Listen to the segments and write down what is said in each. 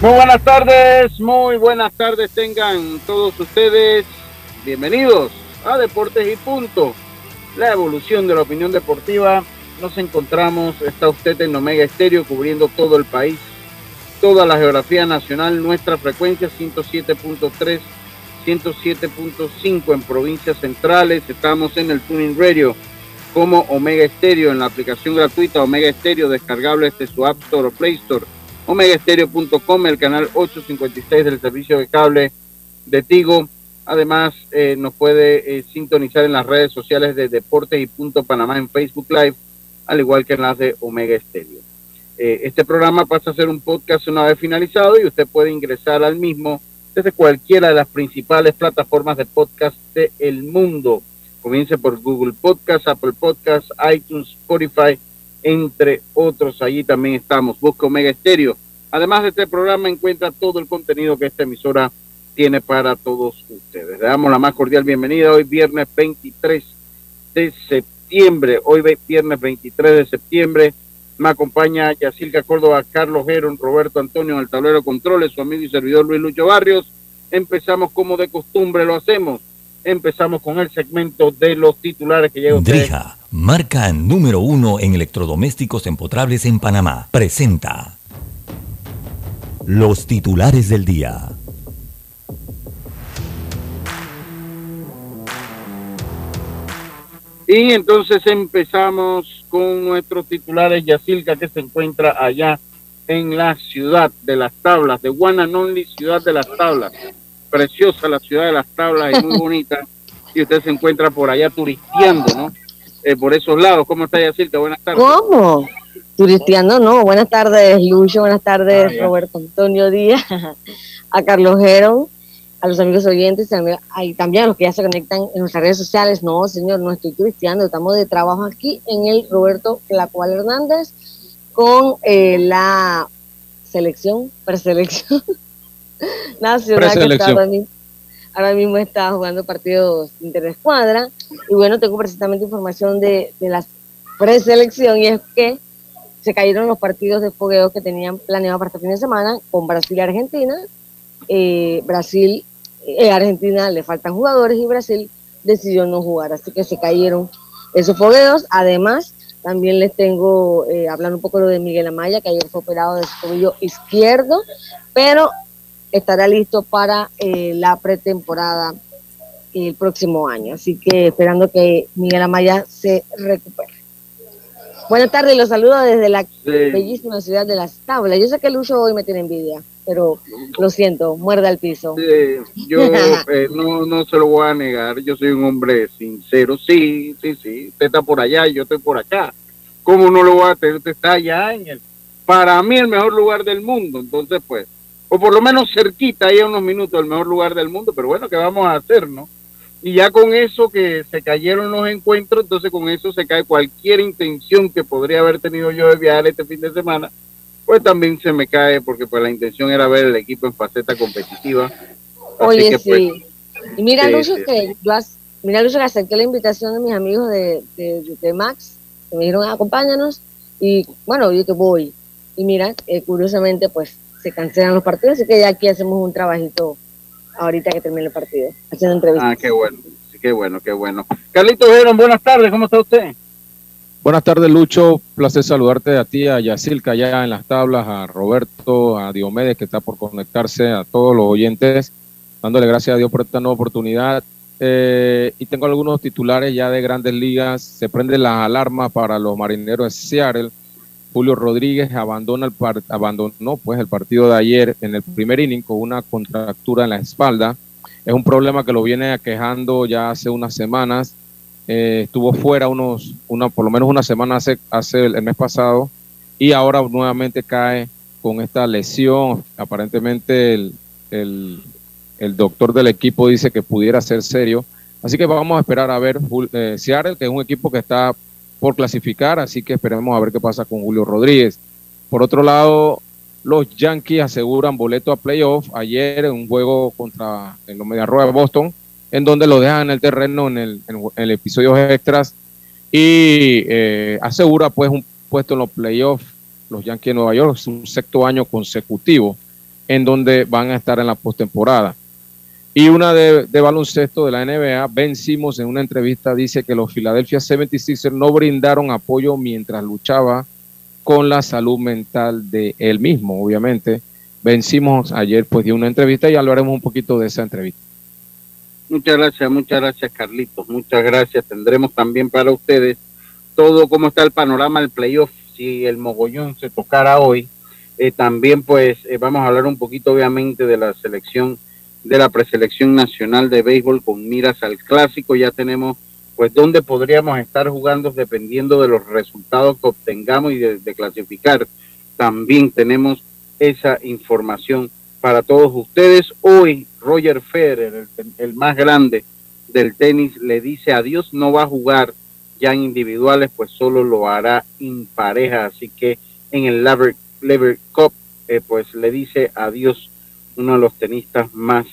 Muy buenas tardes, muy buenas tardes tengan todos ustedes. Bienvenidos a Deportes y Punto, la evolución de la opinión deportiva. Nos encontramos, está usted en Omega Estéreo cubriendo todo el país, toda la geografía nacional, nuestra frecuencia 107.3, 107.5 en provincias centrales. Estamos en el Tuning Radio como Omega Estéreo en la aplicación gratuita Omega Estéreo descargable desde su App Store o Play Store omegaestereo.com, el canal 856 del servicio de cable de Tigo. Además, eh, nos puede eh, sintonizar en las redes sociales de Deportes y Punto Panamá en Facebook Live, al igual que en las de Omega Estéreo. Eh, este programa pasa a ser un podcast una vez finalizado y usted puede ingresar al mismo desde cualquiera de las principales plataformas de podcast del mundo. Comience por Google Podcast, Apple Podcast, iTunes, Spotify, entre otros. Allí también estamos. Busca Omega Estéreo. Además de este programa, encuentra todo el contenido que esta emisora tiene para todos ustedes. Le damos la más cordial bienvenida hoy, viernes 23 de septiembre. Hoy, viernes 23 de septiembre, me acompaña Yacilca Córdoba, Carlos Geron, Roberto Antonio en el tablero controles, su amigo y servidor Luis Lucho Barrios. Empezamos como de costumbre lo hacemos. Empezamos con el segmento de los titulares que llega Drija, marca número uno en electrodomésticos empotrables en Panamá, presenta los titulares del día. Y entonces empezamos con nuestros titulares Yacilca que se encuentra allá en la ciudad de las tablas, de Guananonli, ciudad de las tablas. Preciosa la ciudad de las tablas y muy bonita. y usted se encuentra por allá turisteando, ¿no? Eh, por esos lados. ¿Cómo está Yacilca? Buenas tardes. ¿Cómo? Turisteando, no. Buenas tardes, Lucho. Buenas tardes, Ah, Roberto Antonio Díaz. a Carlos Gero, a los amigos oyentes y también a los que ya se conectan en nuestras redes sociales. No, señor, no estoy turisteando. Estamos de trabajo aquí en el Roberto Placual Hernández con eh, la selección, preselección nacional que está ahora mismo, ahora mismo está jugando partidos interescuadra. Y bueno, tengo precisamente información de, de la preselección y es que se cayeron los partidos de fogueo que tenían planeado para este fin de semana con Brasil y Argentina. Eh, Brasil, eh, Argentina le faltan jugadores y Brasil decidió no jugar, así que se cayeron esos fogueos. Además, también les tengo, eh, hablando un poco lo de Miguel Amaya, que ayer fue operado de su tobillo izquierdo, pero estará listo para eh, la pretemporada el próximo año. Así que esperando que Miguel Amaya se recupere. Buenas tardes, los saludo desde la Sí. bellísima ciudad de Las Tablas. Yo sé que Lucho hoy me tiene envidia, pero lo siento, muerda el piso. Sí, yo eh, no, no se lo voy a negar, yo soy un hombre sincero, sí, sí, sí, usted está por allá y yo estoy por acá. ¿Cómo no lo voy a tener? Usted está allá en el, para mí el mejor lugar del mundo, entonces pues, o por lo menos cerquita, ahí a unos minutos, el mejor lugar del mundo, pero bueno, ¿qué vamos a hacer, no? Y ya con eso que se cayeron los encuentros, entonces con eso se cae cualquier intención que podría haber tenido yo de viajar este fin de semana, pues también se me cae porque pues la intención era ver el equipo en faceta competitiva. Oye, que, pues, sí. Y mira, sí, Lucho, sí. que yo, mira, Lucho, que acepté la invitación de mis amigos de, de, de Max, que me dijeron, acompáñanos, y bueno, yo que voy. Y mira, eh, curiosamente, pues se cancelan los partidos, así que ya aquí hacemos un trabajito ahorita que termine el partido, haciendo entrevistas. Ah, qué bueno, qué bueno, qué bueno. Carlitos Geron, buenas tardes, ¿cómo está usted? Buenas tardes, Lucho. Placer saludarte a ti, a Yacilca, allá en las tablas, a Roberto, a Diomedes, que está por conectarse, a todos los oyentes, dándole gracias a Dios por esta nueva oportunidad. Eh, y tengo algunos titulares ya de grandes ligas. Se prende la alarma para los marineros de Seattle. Julio Rodríguez abandona el par- abandonó pues el partido de ayer en el primer inning con una contractura en la espalda. Es un problema que lo viene aquejando ya hace unas semanas. Eh, estuvo fuera unos, una, por lo menos una semana hace, hace el mes pasado y ahora nuevamente cae con esta lesión. Aparentemente el, el, doctor del equipo dice que pudiera ser serio. Así que vamos a esperar a ver eh, Seattle, que es un equipo que está por clasificar, así que esperemos a ver qué pasa con Julio Rodríguez. Por otro lado, los Yankees aseguran boleto a playoff ayer en un juego contra los Media Rueda de Boston, en donde lo dejan en el terreno en el, en el episodio extras y eh, asegura pues un puesto en los playoffs los Yankees de Nueva York, su sexto año consecutivo en donde van a estar en la postemporada. Y una de, baloncesto de la NBA, vencimos en una entrevista dice que los Philadelphia 76ers no brindaron apoyo mientras luchaba con la salud mental de él mismo, obviamente. Vencimos ayer, pues dio una entrevista y hablaremos un poquito de esa entrevista. Muchas gracias, muchas gracias Carlitos, muchas gracias. Tendremos también para ustedes todo cómo está el panorama del playoff si el mogollón se tocara hoy. Eh, también pues eh, vamos a hablar un poquito obviamente de la selección, de la preselección nacional de béisbol con miras al clásico. Ya tenemos pues dónde podríamos estar jugando dependiendo de los resultados que obtengamos y de, clasificar. También tenemos esa información para todos ustedes. Hoy Roger Federer, el, el más grande del tenis, le dice adiós, no va a jugar ya en individuales, pues solo lo hará en pareja. Así que en el Lever, Cup, eh, pues le dice adiós uno de los tenistas más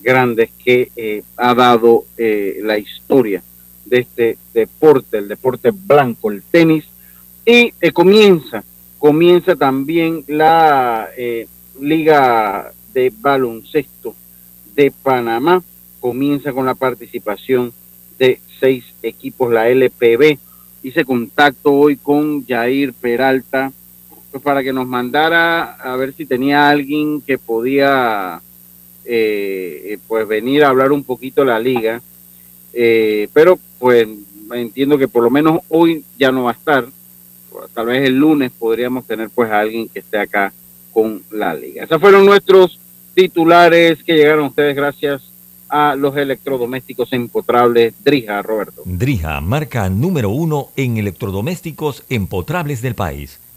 grandes que eh, ha dado eh, la historia de este deporte, el deporte blanco, el tenis. Y comienza, comienza también la Liga de Baloncesto de Panamá, comienza con la participación de seis equipos, la LPB. Hice contacto hoy con Jair Peralta pues para que nos mandara a ver si tenía alguien que podía eh, pues venir a hablar un poquito la liga. Eh, pero pues entiendo que por lo menos hoy ya no va a estar. Tal vez el lunes podríamos tener pues a alguien que esté acá con la liga. Esos fueron nuestros titulares que llegaron a ustedes gracias a los electrodomésticos empotrables Drija, Roberto. Drija, marca número uno en electrodomésticos empotrables del país.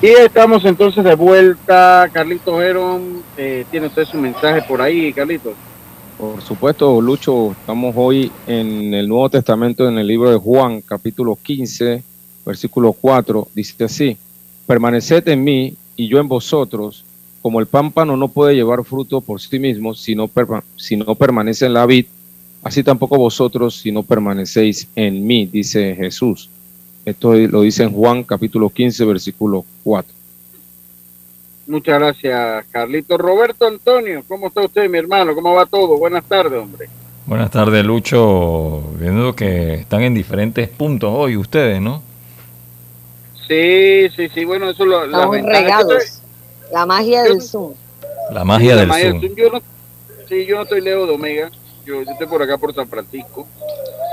Y estamos entonces de vuelta. Carlito Heron, eh, ¿tiene usted su mensaje por ahí, Carlito? Por supuesto, Lucho, estamos hoy en el Nuevo Testamento, en el libro de Juan, capítulo 15, versículo 4, dice así, permaneced en mí y yo en vosotros, como el pámpano no puede llevar fruto por sí mismo si no, si no permanece en la vid, así tampoco vosotros si no permanecéis en mí, dice Jesús. Esto lo dice en Juan capítulo 15, versículo 4. Muchas gracias, Carlito. Roberto Antonio, ¿cómo está usted, mi hermano? ¿Cómo va todo? Buenas tardes, hombre. Buenas tardes, Lucho. Viendo que están en diferentes puntos hoy ustedes, ¿no? Sí, sí, sí. Bueno, eso lo. Estamos regados. La magia del Zoom. La magia, del, Zoom. Yo no, sí, yo no estoy lejos de Omega. Yo, estoy por acá por San Francisco.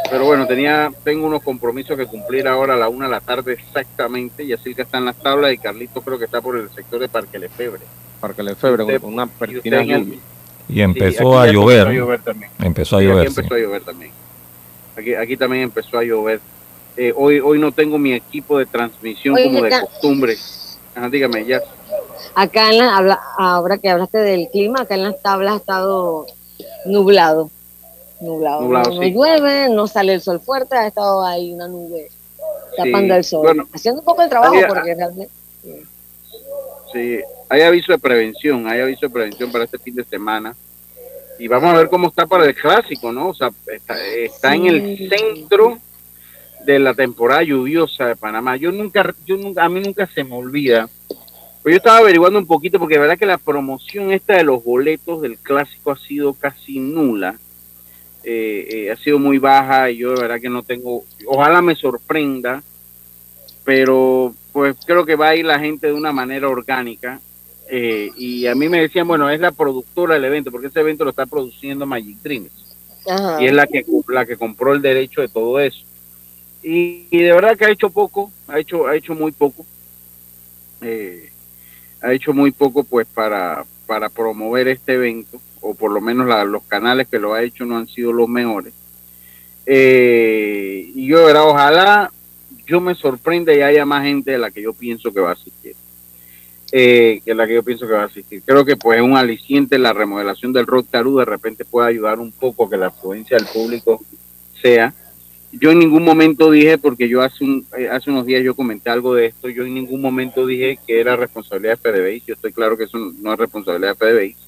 Pero bueno, tenía, tengo unos compromisos que cumplir ahora a la una de la tarde exactamente. Y así que está en las tablas y Carlito creo que está por el sector de Parque Lefebre. Parque Lefebre, con una pertina lluvia. Y empezó a llover. Empezó a llover. Aquí empezó a llover también. Aquí, aquí también empezó a llover. Eh, hoy, hoy no tengo mi equipo de transmisión como de costumbre. dígame, ya. Acá en la, ahora que hablaste del clima, acá en las tablas ha estado nublado. Nublado. no, llueve, no sale el sol fuerte, ha estado ahí una nube tapando el sol. Haciendo un poco el trabajo porque realmente. Sí, hay aviso de prevención, hay aviso de prevención para este fin de semana. Y vamos a ver cómo está para el clásico, ¿no? O sea, está, en el centro de la temporada lluviosa de Panamá. Yo nunca, yo nunca, a mí nunca se me olvida Pues yo estaba averiguando un poquito porque la verdad que la promoción esta de los boletos del clásico ha sido casi nula. Eh, eh, ha sido muy baja y yo de verdad que no tengo, ojalá me sorprenda, pero pues creo que va a ir la gente de una manera orgánica. Eh, y a mí me decían, bueno, es la productora del evento, porque ese evento lo está produciendo Magic Dreams. Ajá. Y es la que, la que compró el derecho de todo eso. Y, y de verdad que ha hecho poco, ha hecho, ha hecho muy poco. Eh, ha hecho muy poco pues para, para promover este evento, o por lo menos los canales que lo ha hecho no han sido los mejores. Eh, y yo, verdad, ojalá yo me sorprenda y haya más gente de la que yo pienso que va a asistir. Eh, que la que yo pienso que va a asistir. Creo que pues un aliciente la remodelación del Rock Tarú de repente puede ayudar un poco a que la afluencia del público sea. Yo en ningún momento dije, porque yo hace, un, eh, hace unos días yo comenté algo de esto, yo en ningún momento dije que era responsabilidad de FDBI, yo estoy claro que eso no es responsabilidad de FDBI.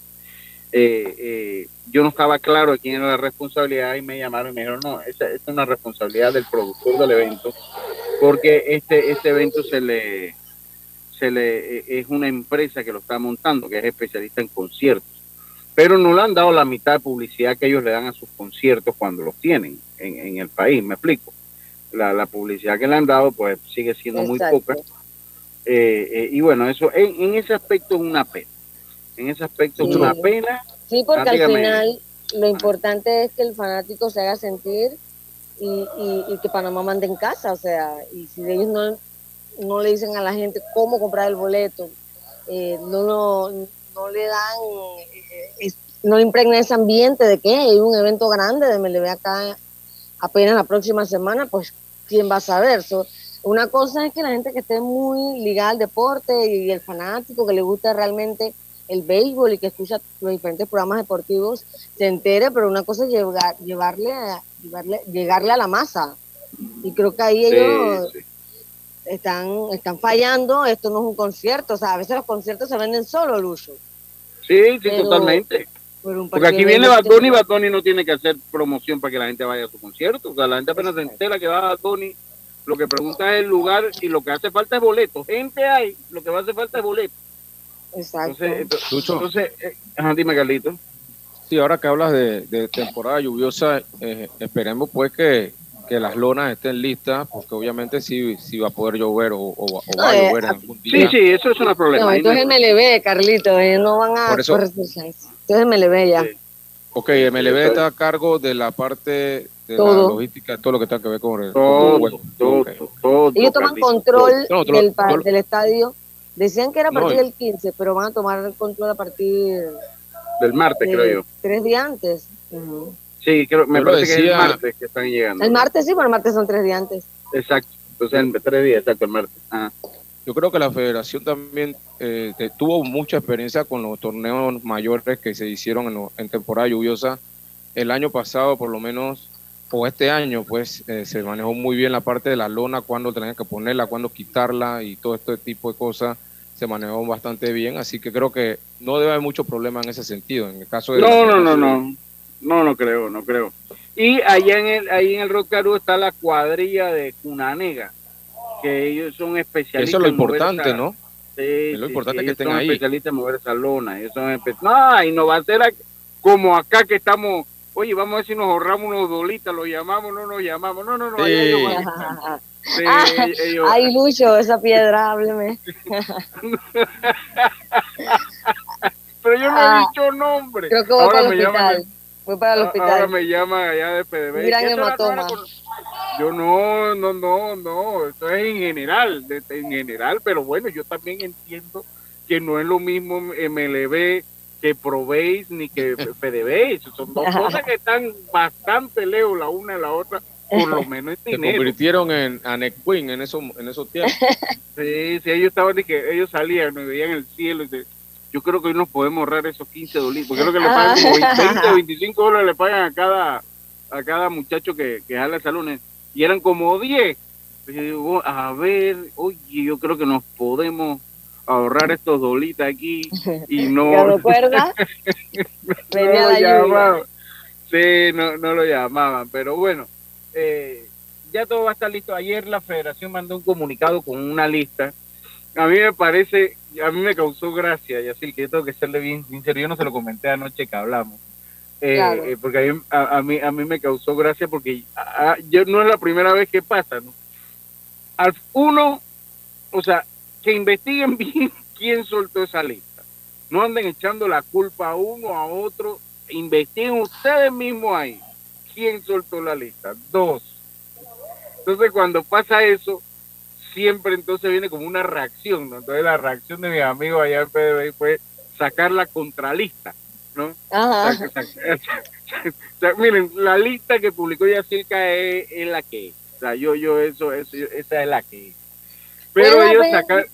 Eh, eh, yo no estaba claro de quién era la responsabilidad y me llamaron y me dijeron, no, esa, esa es una responsabilidad del productor del evento, porque este, este evento se le, se le eh, es una empresa que lo está montando, que es especialista en conciertos, pero no le han dado la mitad de publicidad que ellos le dan a sus conciertos cuando los tienen en, en el país, me explico. La, la publicidad que le han dado pues sigue siendo muy poca. Eh, eh, y bueno, eso en, en ese aspecto es una pena. En ese aspecto es Sí. una pena. Sí, porque al final lo importante es que el fanático se haga sentir y, y, y que Panamá mande en casa, o sea, y si ellos no, no le dicen a la gente cómo comprar el boleto, eh, no, lo- no le dan, eh, es- no le impregna ese ambiente de que hay un evento grande de MLB acá apenas la próxima semana, pues quién va a saber. So, una cosa es que la gente que esté muy ligada al deporte y el fanático que le gusta realmente el béisbol y que escucha los diferentes programas deportivos se entere, pero una cosa es llevar, llevarle, a- llevarle, llegarle a la masa. Y creo que ahí Sí, ellos sí. están, están fallando, esto no es un concierto, o sea, a veces los conciertos se venden solo, Lucho. Sí, sí, Pero- totalmente. Pero Porque aquí viene Bad Bunny Bad Bunny no tiene que hacer promoción para que la gente vaya a su concierto. O sea, la gente apenas se entera que va a Bad Bunny, lo que pregunta es el lugar y lo que hace falta es boleto. Gente hay, lo que va a hacer falta es boleto. Exacto. Entonces, Lucho. entonces eh, ajá, dime, Carlito. Sí, ahora que hablas de, de temporada lluviosa, eh, esperemos pues que, que las lonas estén listas, porque obviamente sí, sí va a poder llover o, o- o va a eh, llover en algún Sí, día. sí, eso es un problema. no, esto no MLB, Carlito, ellos no van a Por eso- correr sus chances. Esto es MLB ya. Sí. Ok, MLB está a cargo de la parte de Todo. la logística, todo lo que tenga que ver con el Todo, todo, Ok. todo, Ellos toman Carlito, control del, lo- del estadio. Decían que era a partir del 15, pero van a tomar el control a partir. Del martes, de creo yo. tres días antes. Sí, creo, me lo parece que es el martes que están llegando. El martes sí, pero el martes son tres días antes. Exacto. Entonces, en tres días, exacto, el martes. Ajá. Yo creo que la federación también eh, tuvo mucha experiencia con los torneos mayores que se hicieron en, lo- en temporada lluviosa. El año pasado, por lo menos, o este año, pues eh, se manejó muy bien la parte de la lona, cuándo tenían que ponerla, cuándo quitarla y todo este tipo de cosas se manejó bastante bien. Así que creo que no debe haber mucho problema en ese sentido. En el caso de No, no, no, no. No, no creo, no creo. Y allá en el, ahí en el Rock Caru está la cuadrilla de Cunanega, que ellos son especialistas. Eso es lo importante, esa- ¿no? Sí, Es lo sí, importante sí, que ellos estén son ahí. especialistas en mover esa lona. Ellos son no, y no va a ser como acá que estamos, oye, vamos a ver si nos ahorramos unos dolitas, lo llamamos, no nos llamamos. No, no, no, allá Sí. ellos van a estar. Sí, Ah, ellos- Ay, Lucho, esa piedra, hábleme. pero yo no Ah, he dicho nombre. Creo que voy Ahora para el me llaman hospital. Voy para el Ah, Ahora me llaman allá de PDB. Gran ¿Qué será? hematoma. Yo no, no, no, no. Esto es en general, de- en general. Pero bueno, yo también entiendo que no es lo mismo MLB que Probéis ni que PDB. Son dos cosas que están bastante lejos la una de la otra, por lo menos en Se dinero. convirtieron en Anek Queen en, esos en esos tiempos. Sí, sí, ellos estaban de que ellos salían, me veían el cielo y de- yo creo que hoy nos podemos ahorrar esos 15 dólares, porque creo que le pagan como 20 o 25 dólares le pagan a cada a cada muchacho que, que jala el salón y eran como 10. Y yo digo, a ver, oye, yo creo que nos podemos ahorrar estos dolitas aquí y ¿Te no, recuerdas? no lo llamaban. Sí, no, no lo llamaban, pero bueno, eh, ya todo va a estar listo. Ayer la federación mandó un comunicado con una lista. A mí me parece, a mí me causó gracia, y así que yo tengo que serle bien sincero, yo no se lo comenté anoche que hablamos. Eh, eh, porque a mí, a, mí, me causó gracia porque yo, no es la primera vez que pasa, ¿no? Al, uno, o sea, que investiguen bien quién soltó esa lista. No anden echando la culpa a uno, a otro. Investiguen ustedes mismos ahí quién soltó la lista. Dos. Entonces, cuando pasa eso, siempre entonces viene como una reacción. Entonces, la reacción de mis amigos allá en PDB fue sacar la contralista. ¿no? miren, la lista que publicó Yacirca es, es la que es. O sea, yo, yo, eso, eso, esa es la que es. Pero ellos sacan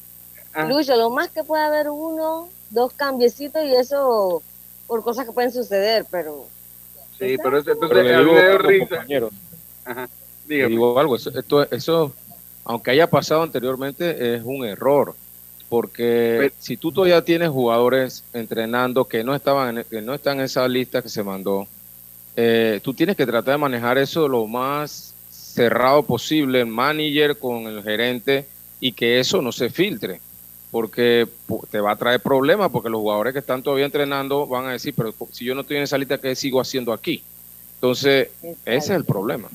Lucho, lo más que puede haber uno, dos cambiecitos y eso por cosas que pueden suceder, pero... Sí, pero eso, entonces pero digo, risa. Ajá, digo algo, eso, esto, eso, aunque haya pasado anteriormente, es un error, porque si tú todavía tienes jugadores entrenando que no estaban, que no están en esa lista que se mandó, eh, tú tienes que tratar de manejar eso lo más cerrado posible, el manager con el gerente, y que eso no se filtre porque te va a traer problemas, porque los jugadores que están todavía entrenando van a decir, pero si yo no estoy en esa lista, ¿qué sigo haciendo aquí? Entonces, ese es el problema.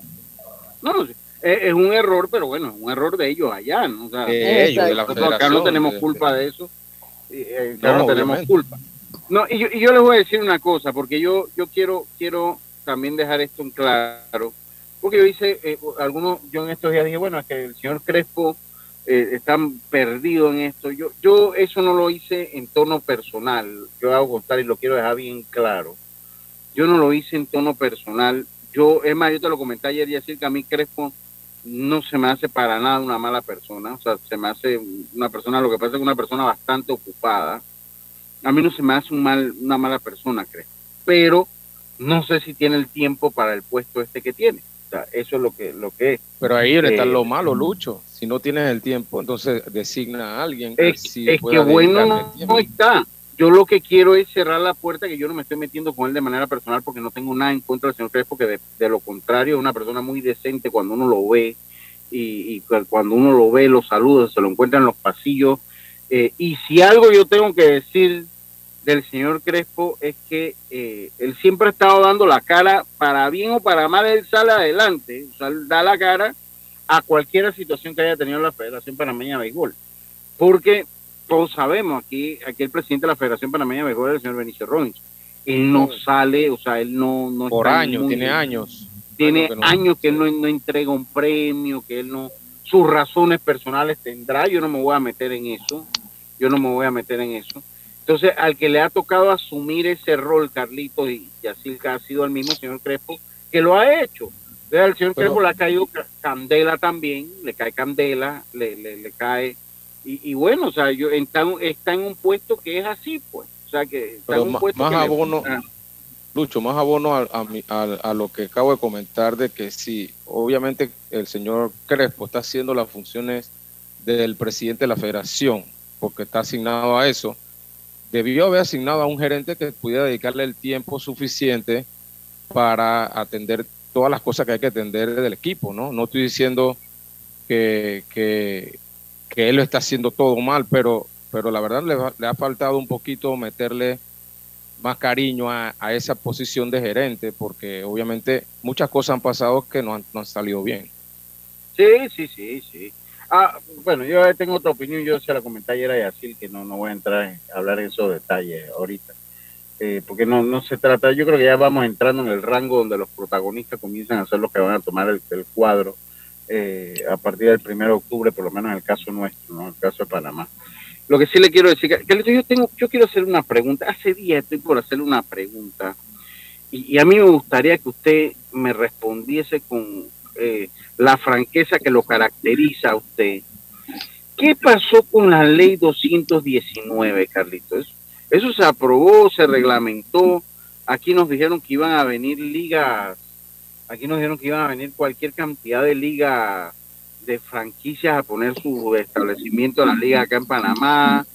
No, es, un error, pero bueno, es un error de ellos allá, ¿no? O sea, de ellos, de la acá no tenemos culpa de eso, eh, acá no, tenemos culpa. No, y yo, y yo les voy a decir una cosa, porque yo, yo quiero, quiero también dejar esto en claro, porque yo hice, eh, algunos, yo en estos días dije, bueno, es que el señor Crespo eh, están perdidos en esto. Yo, yo eso no lo hice en tono personal, yo hago contar y lo quiero dejar bien claro. Yo no lo hice en tono personal. Yo, es más, yo te lo comenté ayer y decir que a mí Crespo no se me hace para nada una mala persona. O sea, se me hace una persona, lo que pasa es que una persona bastante ocupada. A mí no se me hace un mal, una mala persona, Crespo. Pero no sé si tiene el tiempo para el puesto este que tiene eso es lo que, lo que es. Pero ahí está eh, lo malo, Lucho. Si no tienes el tiempo, entonces designa a alguien que es, es que bueno no, está. Yo lo que quiero es cerrar la puerta, que yo no me estoy metiendo con él de manera personal porque no tengo nada en contra del señor Crespo, que de, lo contrario es una persona muy decente cuando uno lo ve y, cuando uno lo ve, lo saluda, se lo encuentra en los pasillos. Eh, y si algo yo tengo que decir del señor Crespo es que eh, él siempre ha estado dando la cara, para bien o para mal, él sale adelante, o sea, da la cara a cualquier situación que haya tenido la Federación Panameña de Béisbol. Porque todos sabemos, aquí, aquí el presidente de la Federación Panameña de Béisbol es el señor Benicio Rollins. Él no sale, o sea, él no... no Por años, tiene años. Tiene años que, él no, no entrega un premio, que él no... Sus razones personales tendrá, yo no me voy a meter en eso, yo no me voy a meter en eso entonces, al que le ha tocado asumir ese rol, Carlito, y, así ha sido el mismo señor Crespo, que lo ha hecho. Entonces, al señor Crespo le ha caído candela también, le cae candela, le, le, cae. Y, bueno, o sea, yo, está, está, en un puesto que es así, pues. O sea, que está en un puesto más abono, Lucho, más abono a, a, a, lo que acabo de comentar de que sí, obviamente el señor Crespo está haciendo las funciones del presidente de la federación, porque está asignado a eso debió haber asignado a un gerente que pudiera dedicarle el tiempo suficiente para atender todas las cosas que hay que atender del equipo, ¿no? No estoy diciendo que, que, él lo está haciendo todo mal, pero, pero la verdad le, ha faltado un poquito meterle más cariño a, esa posición de gerente, porque obviamente muchas cosas han pasado que no han, no han salido bien. Sí, sí, sí, sí. Ah, bueno, yo tengo otra opinión, yo se la comenté ayer a Yacil, que no, no voy a entrar a hablar en esos detalles ahorita, eh, porque no, no se trata, yo creo que ya vamos entrando en el rango donde los protagonistas comienzan a ser los que van a tomar el, cuadro eh, a partir del 1 de octubre, por lo menos en el caso nuestro, ¿no? en el caso de Panamá. Lo que sí le quiero decir, que, yo, tengo, yo quiero hacer una pregunta, hace días estoy por hacerle una pregunta, y, y a mí me gustaría que usted me respondiese con eh, la franqueza que lo caracteriza a usted. ¿Qué pasó con la ley 219, Carlitos? Eso se aprobó, se reglamentó. Aquí nos dijeron que iban a venir ligas, aquí nos dijeron que iban a venir cualquier cantidad de ligas de franquicias a poner su establecimiento en la liga acá en Panamá.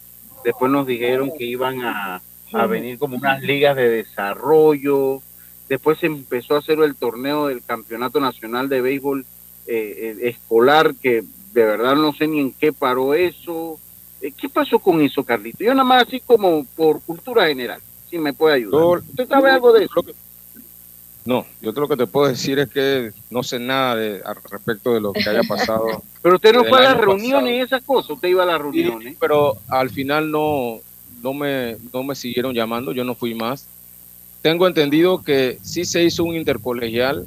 Después nos dijeron que iban a, a venir como unas ligas de desarrollo Después se empezó a hacer el torneo del Campeonato Nacional de Béisbol eh, eh, Escolar, que de verdad no sé ni en qué paró eso. Eh, ¿Qué pasó con eso, Carlito? Yo nada más así como por cultura general, si me puede ayudar. ¿Usted sabe algo de eso? No, yo lo que te puedo decir es que no sé nada de, al respecto de lo que haya pasado. pero usted no fue a las reuniones y esas cosas, usted iba a las reuniones. Sí, pero al final no, no, me, no me siguieron llamando, yo no fui más. Tengo entendido que sí se hizo un intercolegial.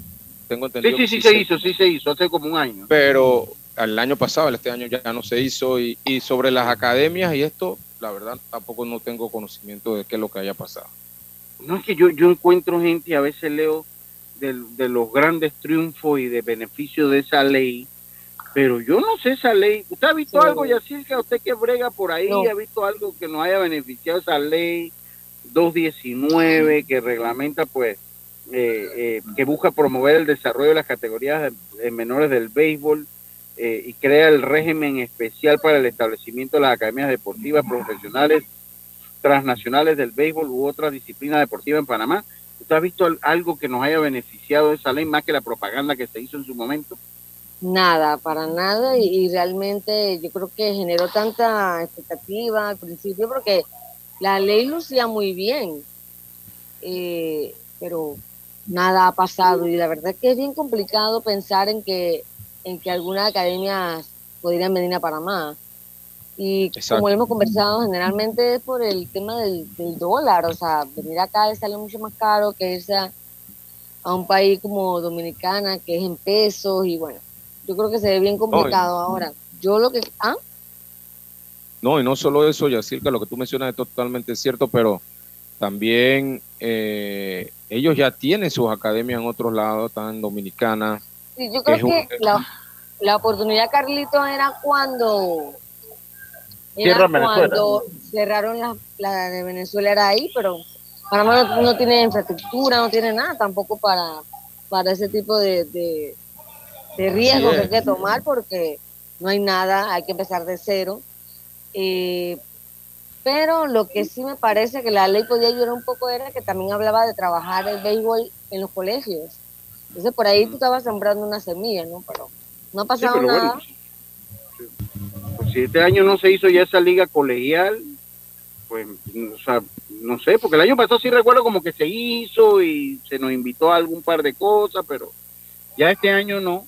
Tengo Sí, entendido sí, que sí se hizo, sí se hizo, hace como un año. Pero el año pasado, este año ya no se hizo. Y, y sobre las academias y esto, la verdad, tampoco no tengo conocimiento de qué es lo que haya pasado. No es que yo, yo encuentro gente, y a veces leo de, los grandes triunfos y de beneficios de esa ley, pero yo no sé esa ley. ¿Usted ha visto Sí. algo, Yacirca? ¿Usted que brega por ahí? No. ¿Ha visto algo que nos haya beneficiado esa ley 219 que reglamenta, pues, eh, eh, que busca promover el desarrollo de las categorías de- de menores del béisbol eh, y crea el régimen especial para el establecimiento de las academias deportivas profesionales transnacionales del béisbol u otra disciplina deportiva en Panamá. ¿Usted ha visto al- algo que nos haya beneficiado esa ley más que la propaganda que se hizo en su momento? Nada, para nada, y, y realmente yo creo que generó tanta expectativa al principio porque la ley lucía muy bien, eh, pero nada ha pasado y la verdad es que es bien complicado pensar en que en que algunas academias podrían venir a Panamá. Y Exacto. como hemos conversado, generalmente es por el tema del, del dólar, o sea, venir acá le sale mucho más caro que irse a, a un país como Dominicana, que es en pesos, y bueno, yo creo que se ve bien complicado ahora. Yo lo que... ¿Ah? No, y no solo eso, Yacirca, lo que tú mencionas es totalmente cierto, pero también eh, ellos ya tienen sus academias en otros lados, están en Dominicana. Sí, yo creo que la, la oportunidad, Carlito, era cuando... Era cuando cerraron la, la de Venezuela, era ahí, pero Panamá no, no tiene infraestructura, no tiene nada tampoco para, para ese tipo de, de, de riesgo que hay que tomar porque no hay nada, hay que empezar de cero. Eh, pero lo que sí me parece que la ley podía ayudar un poco era que también hablaba de trabajar el béisbol en los colegios. Entonces por ahí tú estabas sembrando una semilla, ¿no? Pero no ha Sí, pasado pero nada. bueno. Pues si este año no se hizo ya esa liga colegial, pues, o sea, no sé, porque el año pasado sí recuerdo como que se hizo y se nos invitó a algún par de cosas, pero ya este año no.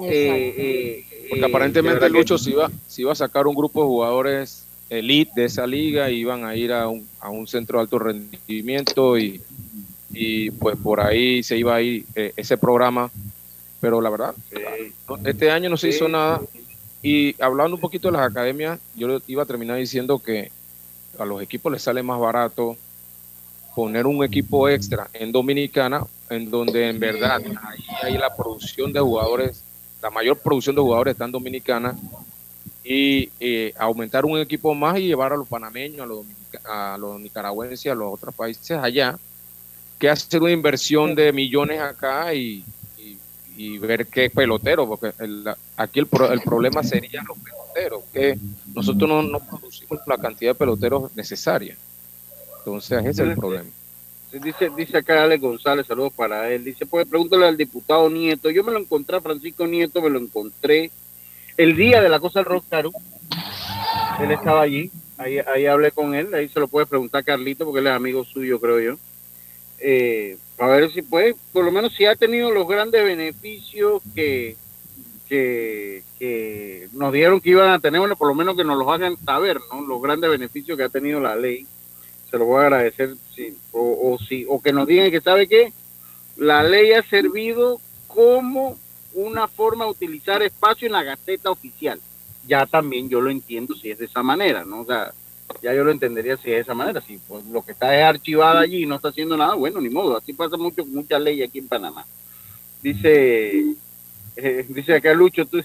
Exacto. Eh, eh, Porque eh, aparentemente Lucho se iba, se iba a sacar un grupo de jugadores elite de esa liga, iban a ir a un, a un centro de alto rendimiento y, y pues por ahí se iba a ir eh, ese programa, pero la verdad, eh, este año no se hizo nada. Y hablando un poquito de las academias, yo iba a terminar diciendo que a los equipos les sale más barato poner un equipo extra en Dominicana, en donde en verdad ahí hay la producción de jugadores, la mayor producción de jugadores está en Dominicana, y eh, aumentar un equipo más y llevar a los panameños, a los, a los nicaragüenses, a los otros países allá, que hacer una inversión de millones acá y, y- y ver qué pelotero, porque el- aquí el, pro- el problema sería los peloteros, que nosotros no, no producimos la cantidad de peloteros necesaria. Entonces ese es el problema. Dice, dice acá Ale González, saludos para él. Dice, pues pregúntale al diputado Nieto. Yo me lo encontré, a Francisco Nieto, me lo encontré el día de la cosa del Roscaro. Él estaba allí, ahí, ahí hablé con él, ahí se lo puede preguntar a Carlito, porque él es amigo suyo, creo yo. Eh, a ver si puede, por lo menos si ha tenido los grandes beneficios que, que, que nos dijeron que iban a tener, bueno, por lo menos que nos los hagan saber, ¿no? Los grandes beneficios que ha tenido la ley se lo voy a agradecer sí, o, o, si, o que nos digan que sabe que la ley ha servido como una forma de utilizar espacio en la Gaceta Oficial. Ya también yo lo entiendo si es de esa manera, ¿no? O sea, ya yo lo entendería si de esa manera. Si pues, lo que está es archivado allí y no está haciendo nada, bueno, ni modo. Así pasa mucho muchas leyes aquí en Panamá. Dice, eh, dice acá Lucho, tú,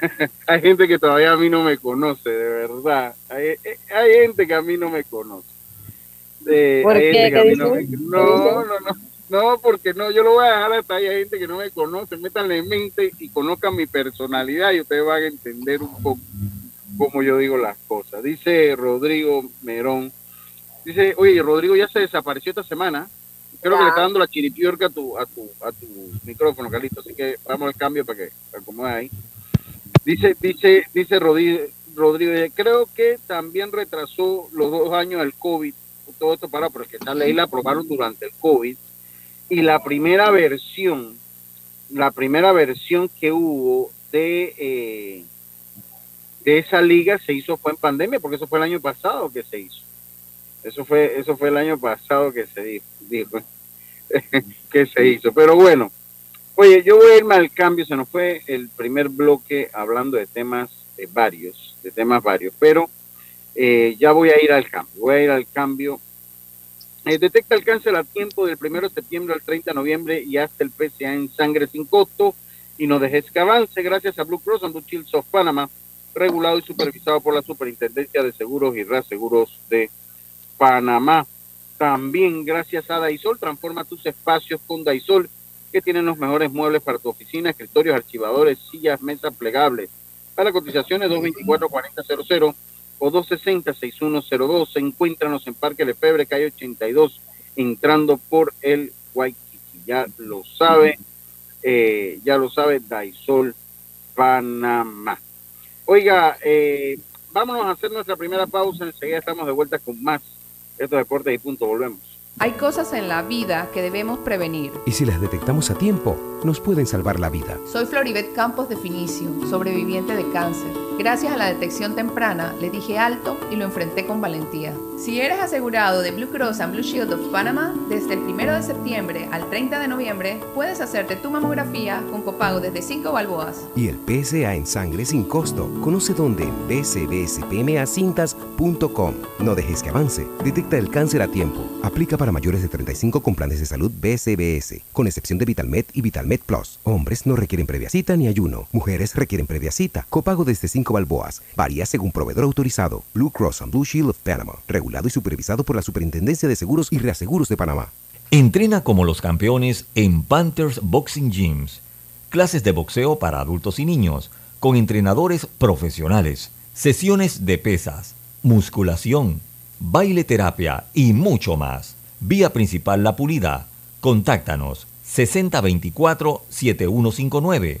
hay gente que todavía a mí no me conoce, de verdad. Hay, eh, hay gente que a mí no me conoce. Eh, ¿Por qué? ¿Qué mí no, me- no, no, no, no, porque no, yo lo voy a dejar hasta ahí. Hay gente que no me conoce, métanle en mente y conozcan mi personalidad y ustedes van a entender un poco cómo yo digo las cosas. Dice Rodrigo Merón, dice, oye, Rodrigo ya se desapareció esta semana. Creo que le está dando la chiripiorca a tu, a tu, a tu micrófono, Carlito. Así que vamos al cambio para que se acomode ahí. Dice, dice, dice Rodri- Rodríguez, creo que también retrasó los dos años del COVID, todo esto para, porque esta ley la aprobaron durante el COVID, y la primera versión, la primera versión que hubo de, eh, de esa liga se hizo fue en pandemia, porque eso fue el año pasado que se hizo. Eso fue, eso fue el año pasado que se dijo, que se hizo. Pero bueno, oye, yo voy a irme al cambio, se nos fue el primer bloque hablando de temas eh, varios, de temas varios, pero eh, ya voy a ir al cambio, voy a ir al cambio. Eh, detecta el cáncer a tiempo del 1 de septiembre al 30 de noviembre y hasta el PCA en sangre sin costo y no dejes que avance gracias a Blue Cross and Blue Shields of Panama, regulado y supervisado por la Superintendencia de Seguros y Reaseguros de Panamá. También gracias a Daisol, transforma tus espacios con Daisol, que tienen los mejores muebles para tu oficina, escritorios, archivadores, sillas, mesas plegables. Para cotizaciones 224-4000 o 260-6102. Encuéntranos en Parque Lefebre, calle 82, entrando por el Waikiki. Ya lo sabe, eh, ya lo sabe Daisol Panamá. Oiga, eh, vámonos a hacer nuestra primera pausa. Enseguida estamos de vuelta con más estos deportes y punto, volvemos. Hay cosas en la vida que debemos prevenir. Y si las detectamos a tiempo, nos pueden salvar la vida. Soy Floribet Campos de Finicio, sobreviviente de cáncer. Gracias a la detección temprana, le dije alto y lo enfrenté con valentía. Si eres asegurado de Blue Cross and Blue Shield of Panama, desde el 1 de septiembre al 30 de noviembre, puedes hacerte tu mamografía con copago desde 5 balboas. Y el PSA en sangre sin costo. Conoce dónde en bcbspmacintas.com. No dejes que avance. Detecta el cáncer a tiempo. Aplica para mayores de 35 con planes de salud BCBS, con excepción de VitalMed y VitalMed Plus. Hombres no requieren previa cita ni ayuno. Mujeres requieren previa cita. Copago desde 5 balboas. Varía según proveedor autorizado. Blue Cross and Blue Shield of Panama. Regulado y supervisado por la Superintendencia de Seguros y Reaseguros de Panamá. Entrena como los campeones en Panthers Boxing Gyms. Clases de boxeo para adultos y niños, con entrenadores profesionales, sesiones de pesas, musculación, baile terapia y mucho más. Vía principal La Pulida. Contáctanos 6024-7159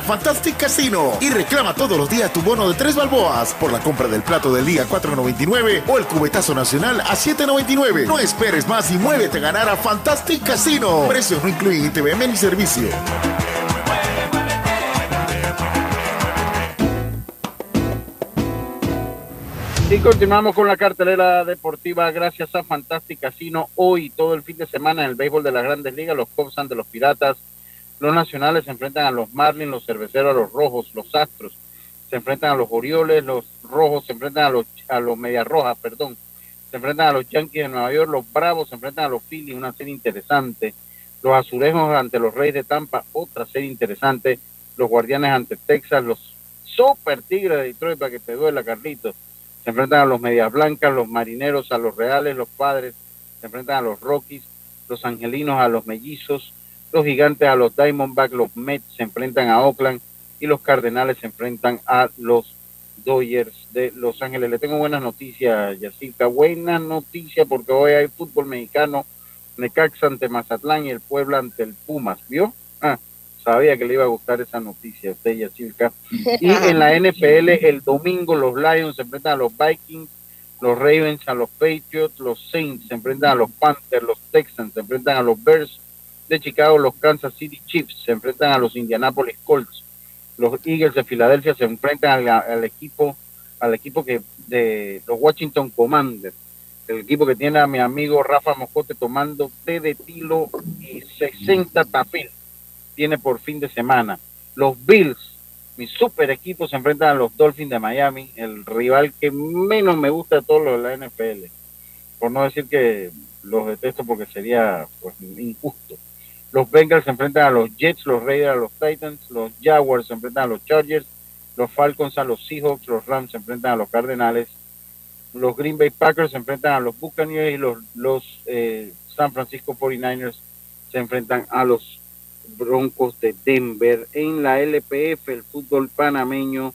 A Fantastic Casino y reclama todos los días tu bono de tres balboas por la compra del plato del día 4.99 o el cubetazo nacional a 7.99. No esperes más y muévete a ganar a Fantastic Casino. Precios no incluyen ITVM ni servicio. Y continuamos con la cartelera deportiva gracias a Fantastic Casino. Hoy, todo el fin de semana en el béisbol de las grandes ligas, los Cubs ante los Piratas, los Nacionales se enfrentan a los Marlins, los Cerveceros a los Rojos, los Astros se enfrentan a los Orioles, los Rojos se enfrentan a los, a los Medias Rojas, perdón, se enfrentan a los Yankees de Nueva York, los Bravos se enfrentan a los Phillies, una serie interesante, los Azulejos ante los Reyes de Tampa, otra serie interesante, los Guardianes ante Texas, los Super Tigres de Detroit, para que te duela, Carlitos, se enfrentan a los Medias Blancas, los Marineros a los Reales, los Padres se enfrentan a los Rockies, los Angelinos a los Mellizos, los Gigantes a los Diamondbacks, los Mets se enfrentan a Oakland y los Cardenales se enfrentan a los Dodgers de Los Ángeles. Le tengo buenas noticias, Yacirca. Buenas noticias porque hoy hay fútbol mexicano, Necaxa ante Mazatlán y el Puebla ante el Pumas. ¿Vio? Ah, sabía que le iba a gustar esa noticia a usted, Yacirca. Y en la NFL, el domingo los Lions se enfrentan a los Vikings, los Ravens a los Patriots, los Saints se enfrentan a los Panthers, los Texans se enfrentan a los Bears de Chicago, los Kansas City Chiefs se enfrentan a los Indianapolis Colts, los Eagles de Filadelfia se enfrentan al, equipo, al equipo que de los Washington Commanders, el equipo que tiene a mi amigo Rafa Moscote tomando té de tilo y 60 tafil tiene por fin de semana. Los Bills, mi super equipo, se enfrentan a los Dolphins de Miami, el rival que menos me gusta de todos los de la NFL. Por no decir que los detesto porque sería pues, injusto. Los Bengals se enfrentan a los Jets, los Raiders a los Titans, los Jaguars se enfrentan a los Chargers, los Falcons a los Seahawks, los Rams se enfrentan a los Cardenales, los Green Bay Packers se enfrentan a los Buccaneers y los, los eh, San Francisco 49ers se enfrentan a los Broncos de Denver. En la LPF, el fútbol panameño,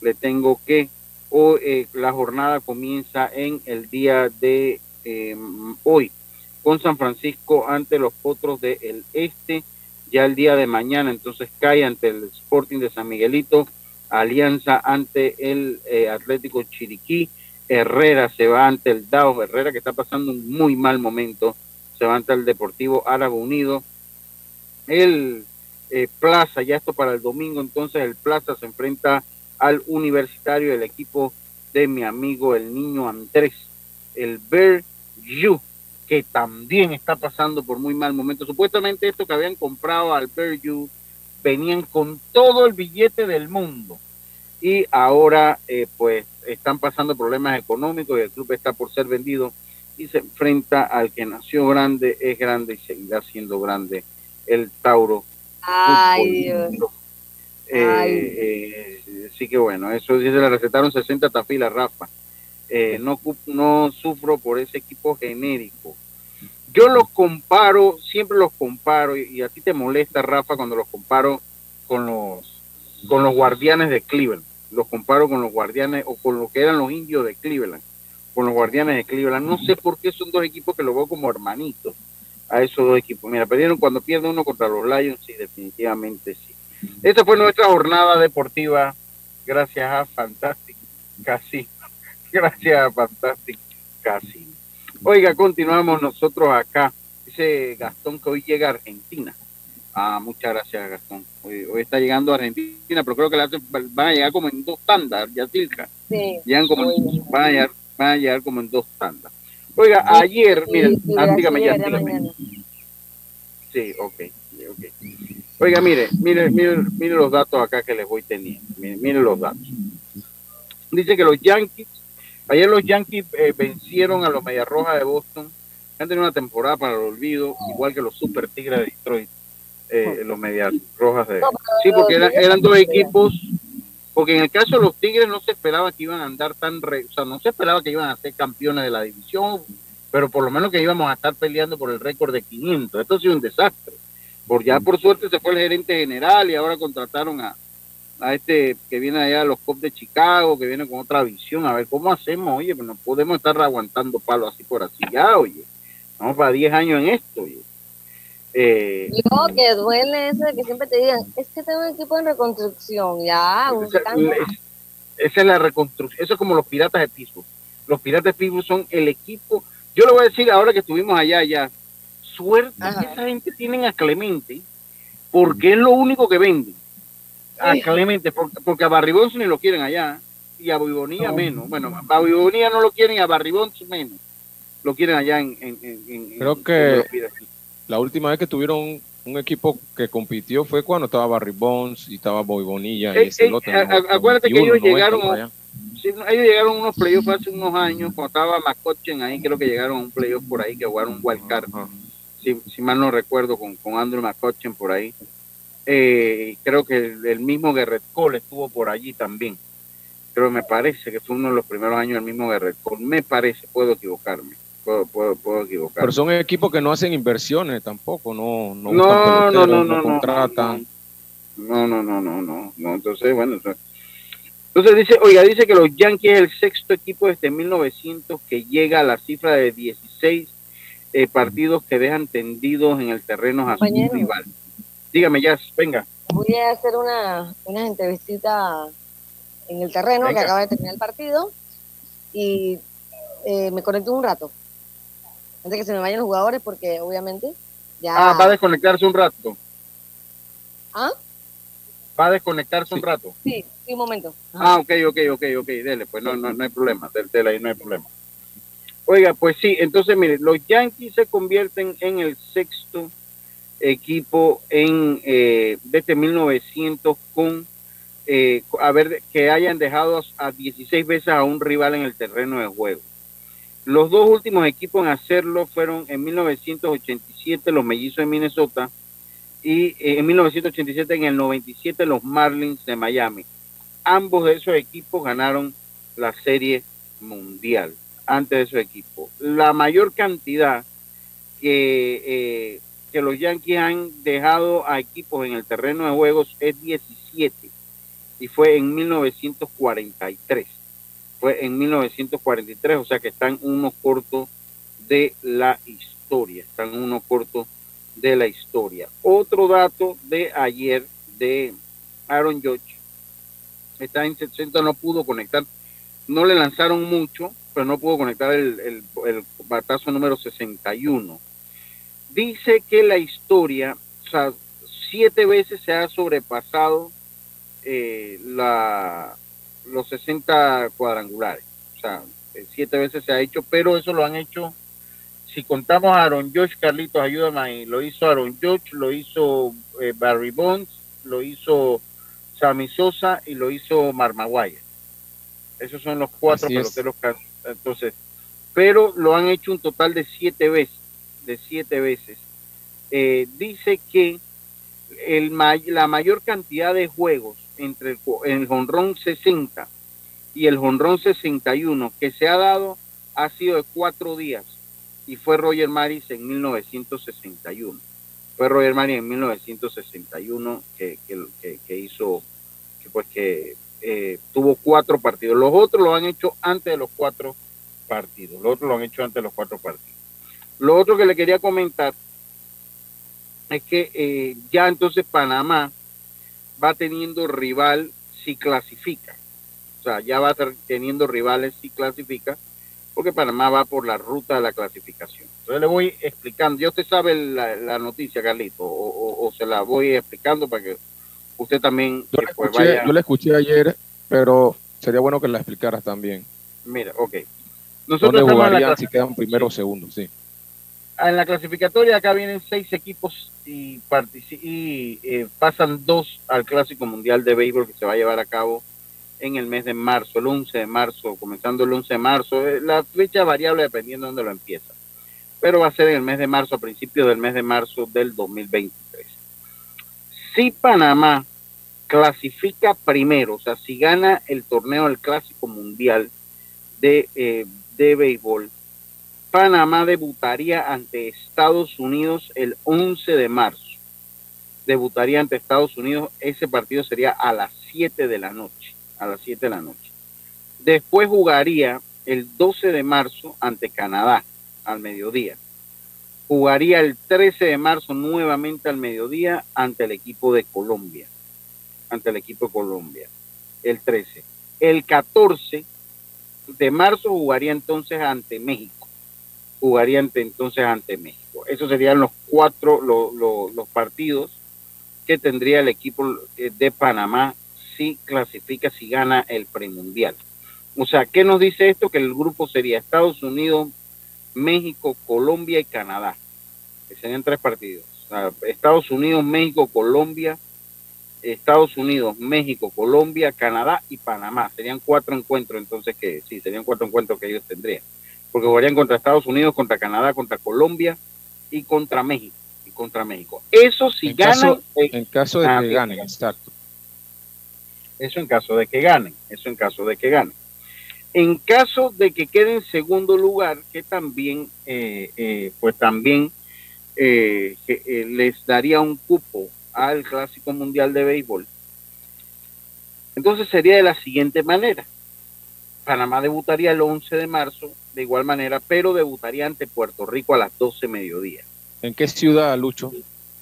le tengo que hoy, eh, la jornada comienza en el día de eh, hoy con San Francisco ante los Potros del Este, ya el día de mañana, entonces cae ante el Sporting de San Miguelito, Alianza ante el eh, Atlético Chiriquí, Herrera se va ante el Dao, Herrera que está pasando un muy mal momento, se va ante el Deportivo Árabe Unido, el eh, Plaza, ya esto para el domingo, entonces el Plaza se enfrenta al Universitario, el equipo de mi amigo el niño Andrés, el Bear You, que también está pasando por muy mal momento. Supuestamente esto que habían comprado al You venían con todo el billete del mundo y ahora eh, pues están pasando problemas económicos y el club está por ser vendido y se enfrenta al que nació grande, es grande y seguirá siendo grande, el Tauro. Ay, Dios. Eh, eh, sí que bueno, eso sí se le recetaron 60 tafilas, Rafa. Eh, no, no sufro por ese equipo genérico. Yo los comparo, siempre los comparo, y, y a ti te molesta, Rafa, cuando los comparo con los, con los guardianes de Cleveland. Los comparo con los guardianes o con lo que eran los indios de Cleveland, con los guardianes de Cleveland. No sé por qué son dos equipos que los veo como hermanitos a esos dos equipos. Mira, perdieron cuando pierde uno contra los Lions, sí, definitivamente sí. Esta fue nuestra jornada deportiva, gracias a Fantastic Casino. Gracias a Fantastic Casino. Oiga, continuamos nosotros acá. Dice Gastón que hoy llega a Argentina. Ah, muchas gracias, Gastón. Hoy, hoy está llegando a Argentina, pero creo que la van a llegar como en dos tandas, ya circa. Sí. Llegan como, van a llegar van a llegar como en dos tandas. Oiga, ayer, miren, ah, dígame ya, dígame. Sí, ok, ok. Oiga, mire, mire, mire, mire los datos acá que les voy teniendo. Mire, mire los datos. Dice que los Yankees, ayer los Yankees eh, vencieron a los Medias Rojas de Boston. Han tenido una temporada para el olvido, igual que los Super Tigres de Detroit, eh, los Medias Rojas de. Sí, porque eran, dos equipos. Porque en el caso de los Tigres no se esperaba que iban a andar tan. o sea, no se esperaba que iban a ser campeones de la división, pero por lo menos que íbamos a estar peleando por el récord de 500. Esto ha sido un desastre. Por ya por suerte se fue el gerente general y ahora contrataron a, a este que viene allá de los Cops de Chicago, que viene con otra visión, a ver cómo hacemos, oye, pues no podemos estar aguantando palos así por así ya, oye, vamos para 10 años en esto, oye. Eh, que duele eso de que siempre te digan, es que tengo un equipo en reconstrucción, ya, esa, es, la reconstrucción, eso es como los piratas de Pittsburgh. Los piratas de Pittsburgh son el equipo, yo le voy a decir ahora que estuvimos allá, ya, suerte. Que esa gente tiene a Clemente, porque es lo único que venden a Clemente, porque, a Barribón ni lo quieren allá, y a Bibonía menos. Bueno, a Bibonía no lo quieren, a Barribón menos. Lo quieren allá en. Creo que la última vez que tuvieron un equipo que compitió fue cuando estaba Barry y estaba Bonilla. y ese acuérdate que ellos llegaron. ellos llegaron a unos playoffs hace unos años, cuando estaba Macochen ahí, creo que llegaron a un playoff por ahí, que jugaron un wildcard. Si, si, mal no recuerdo, con, con Andrew McCutcheon por ahí. Eh, creo que el, mismo Guerrero Cole estuvo por allí también. Creo, me parece que fue uno de los primeros años del mismo Guerrero Cole. Me parece, puedo equivocarme. Puedo, puedo, puedo equivocarme. Pero son equipos que no hacen inversiones tampoco, no no no, no, no, no, contratan. No, no, no, no, no, no. Entonces, bueno, entonces, dice, oiga, dice que los Yankees es el sexto equipo desde 1900 que llega a la cifra de 16 eh, partidos que dejan tendidos en el terreno a su rival. Dígame, ya, venga. Voy a hacer una, una entrevistita en el terreno que acaba de terminar el partido y eh, me conecto un rato. Antes de que se me vayan los jugadores, porque obviamente ya. Ah, va a desconectarse un rato. ¿Ah? Va a desconectarse un rato. Sí, sí, un momento. Ah, ok, ok, ok, ok, dele, pues no, no, no hay problema, dele ahí, no hay problema. Oiga, pues sí, entonces mire, los Yankees se convierten en el sexto equipo en eh, desde 1900 con eh, a ver que hayan dejado a 16 veces a un rival en el terreno de juego. Los dos últimos equipos en hacerlo fueron en 1987 los Mellizos de Minnesota y eh, en 1987 en el 97 los Marlins de Miami. Ambos de esos equipos ganaron la serie mundial antes de esos equipos. La mayor cantidad que eh, que los Yankees han dejado a equipos en el terreno de juegos es 17 y fue en 1943. Fue en 1943, o sea que están unos cortos de la historia, están unos cortos de la historia. Otro dato de ayer de Aaron Judge, está en 60, no pudo conectar, no le lanzaron mucho, pero no pudo conectar el, el, el batazo número 61 dice que la historia, o sea, siete veces se ha sobrepasado eh, la, los 60 cuadrangulares. O sea, eh, siete veces se ha hecho, pero eso lo han hecho, si contamos a Aaron Josh, Carlitos, ayúdame ahí, lo hizo Aaron Josh, lo hizo eh, Barry Bonds, lo hizo Sammy Sosa y lo hizo Marmaguaya. Esos son los cuatro peloteros entonces, pero lo han hecho un total de siete veces de siete veces, eh, dice que el, la mayor cantidad de juegos entre el, jonrón 60 y el jonrón 61 que se ha dado ha sido de cuatro días y fue Roger Maris en 1961. Fue Roger Maris en 1961 que, que, que, hizo, que pues que eh, tuvo cuatro partidos. Los otros lo han hecho antes de los cuatro partidos. Los otros lo han hecho antes de los cuatro partidos. Lo otro que le quería comentar es que eh, ya entonces Panamá va teniendo rival si clasifica. O sea, ya va teniendo rivales si clasifica, porque Panamá va por la ruta de la clasificación. Entonces le voy explicando. Ya usted sabe la, noticia, Carlito, o, se la voy explicando para que usted también yo la, escuché, yo la escuché ayer, pero sería bueno que la explicaras también. Mira, ok. ¿Dónde jugarían si quedan primero o segundo? Sí. En la clasificatoria acá vienen seis equipos y, eh, pasan dos al Clásico Mundial de Béisbol que se va a llevar a cabo en el mes de marzo, el 11 de marzo, comenzando el 11 de marzo. Eh, la fecha variable dependiendo de dónde lo empieza. Pero va a ser en el mes de marzo, a principios del mes de marzo del 2023. Si Panamá clasifica primero, o sea, si gana el torneo del Clásico Mundial de, eh, de béisbol, Panamá debutaría ante Estados Unidos el 11 de marzo. Debutaría ante Estados Unidos, ese partido sería a las 7 de la noche a las 7 de la noche. Después jugaría el 12 de marzo ante Canadá al mediodía. Jugaría el 13 de marzo nuevamente al mediodía ante el equipo de Colombia. Ante el equipo de Colombia. El 13. El 14 de marzo jugaría entonces ante México. Jugaría entonces ante México. Esos serían los cuatro los partidos que tendría el equipo de Panamá si clasifica, si gana el premundial. O sea, ¿qué nos dice esto? Que el grupo sería Estados Unidos, México, Colombia y Canadá. Que serían tres partidos. Estados Unidos, México, Colombia, Estados Unidos, México, Colombia, Canadá y Panamá. Serían cuatro encuentros, entonces que sí, serían cuatro encuentros que ellos tendrían. Porque jugarían contra Estados Unidos, contra Canadá, contra Colombia y contra México. Y contra México. Eso si ganan. en caso de ah, que ganen, exacto. Eso en caso de que ganen, eso en caso de que ganen. En caso de que quede en segundo lugar, que también, eh, eh, pues también eh, les daría un cupo al Clásico Mundial de Béisbol. Entonces sería de la siguiente manera. Panamá debutaría el 11 de marzo, de igual manera, pero debutaría ante Puerto Rico a las 12 mediodía. ¿En qué ciudad, Lucho?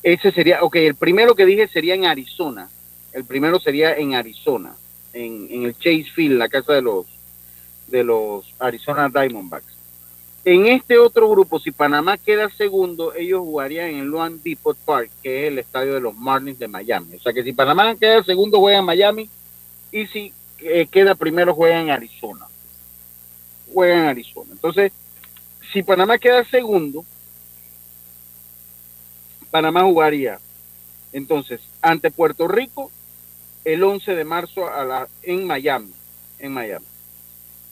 Ese sería, ok, el primero que dije sería en Arizona, el primero sería en Arizona, en, el Chase Field, la casa de los, de los Arizona Diamondbacks. En este otro grupo, si Panamá queda segundo, ellos jugarían en el Luan Depot Park, que es el estadio de los Marlins de Miami. O sea que si Panamá queda segundo, juega en Miami, y si eh, queda primero, juega en Arizona. Juega en Arizona. Entonces, si Panamá queda segundo, Panamá jugaría entonces ante Puerto Rico el 11 de marzo a la, en Miami, en Miami,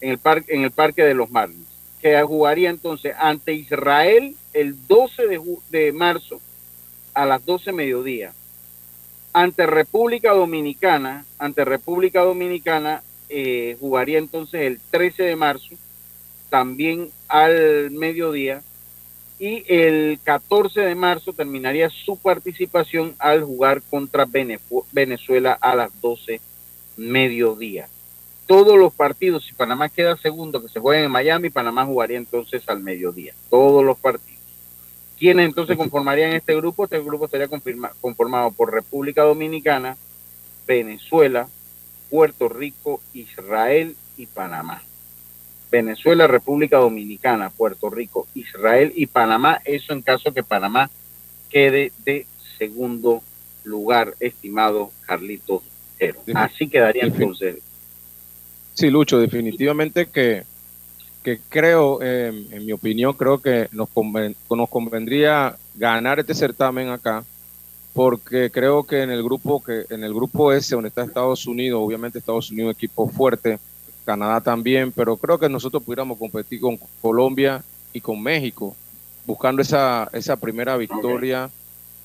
en el, parque, en el Parque de los Marlins, que jugaría entonces ante Israel el 12 de, de marzo a las 12 mediodía. Ante República Dominicana, ante República Dominicana eh, jugaría entonces el 13 de marzo, también al mediodía, y el 14 de marzo terminaría su participación al jugar contra Venezuela a las 12 mediodía. Todos los partidos, si Panamá queda segundo, que se jueguen en Miami, Panamá jugaría entonces al mediodía. Todos los partidos. ¿Quiénes entonces conformarían este grupo? Este grupo estaría conformado por República Dominicana, Venezuela, Puerto Rico, Israel y Panamá. Venezuela, República Dominicana, Puerto Rico, Israel y Panamá. Eso en caso que Panamá quede de segundo lugar, estimado Carlitos Hero. Así quedaría entonces. Sí, Lucho, definitivamente que, que creo, em, en mi opinión, creo que nos, nos convendría ganar este certamen acá, porque creo que en el grupo que en el grupo S donde está Estados Unidos, obviamente Estados Unidos equipo fuerte, Canadá también, pero creo que nosotros pudiéramos competir con Colombia y con México, buscando esa, esa primera victoria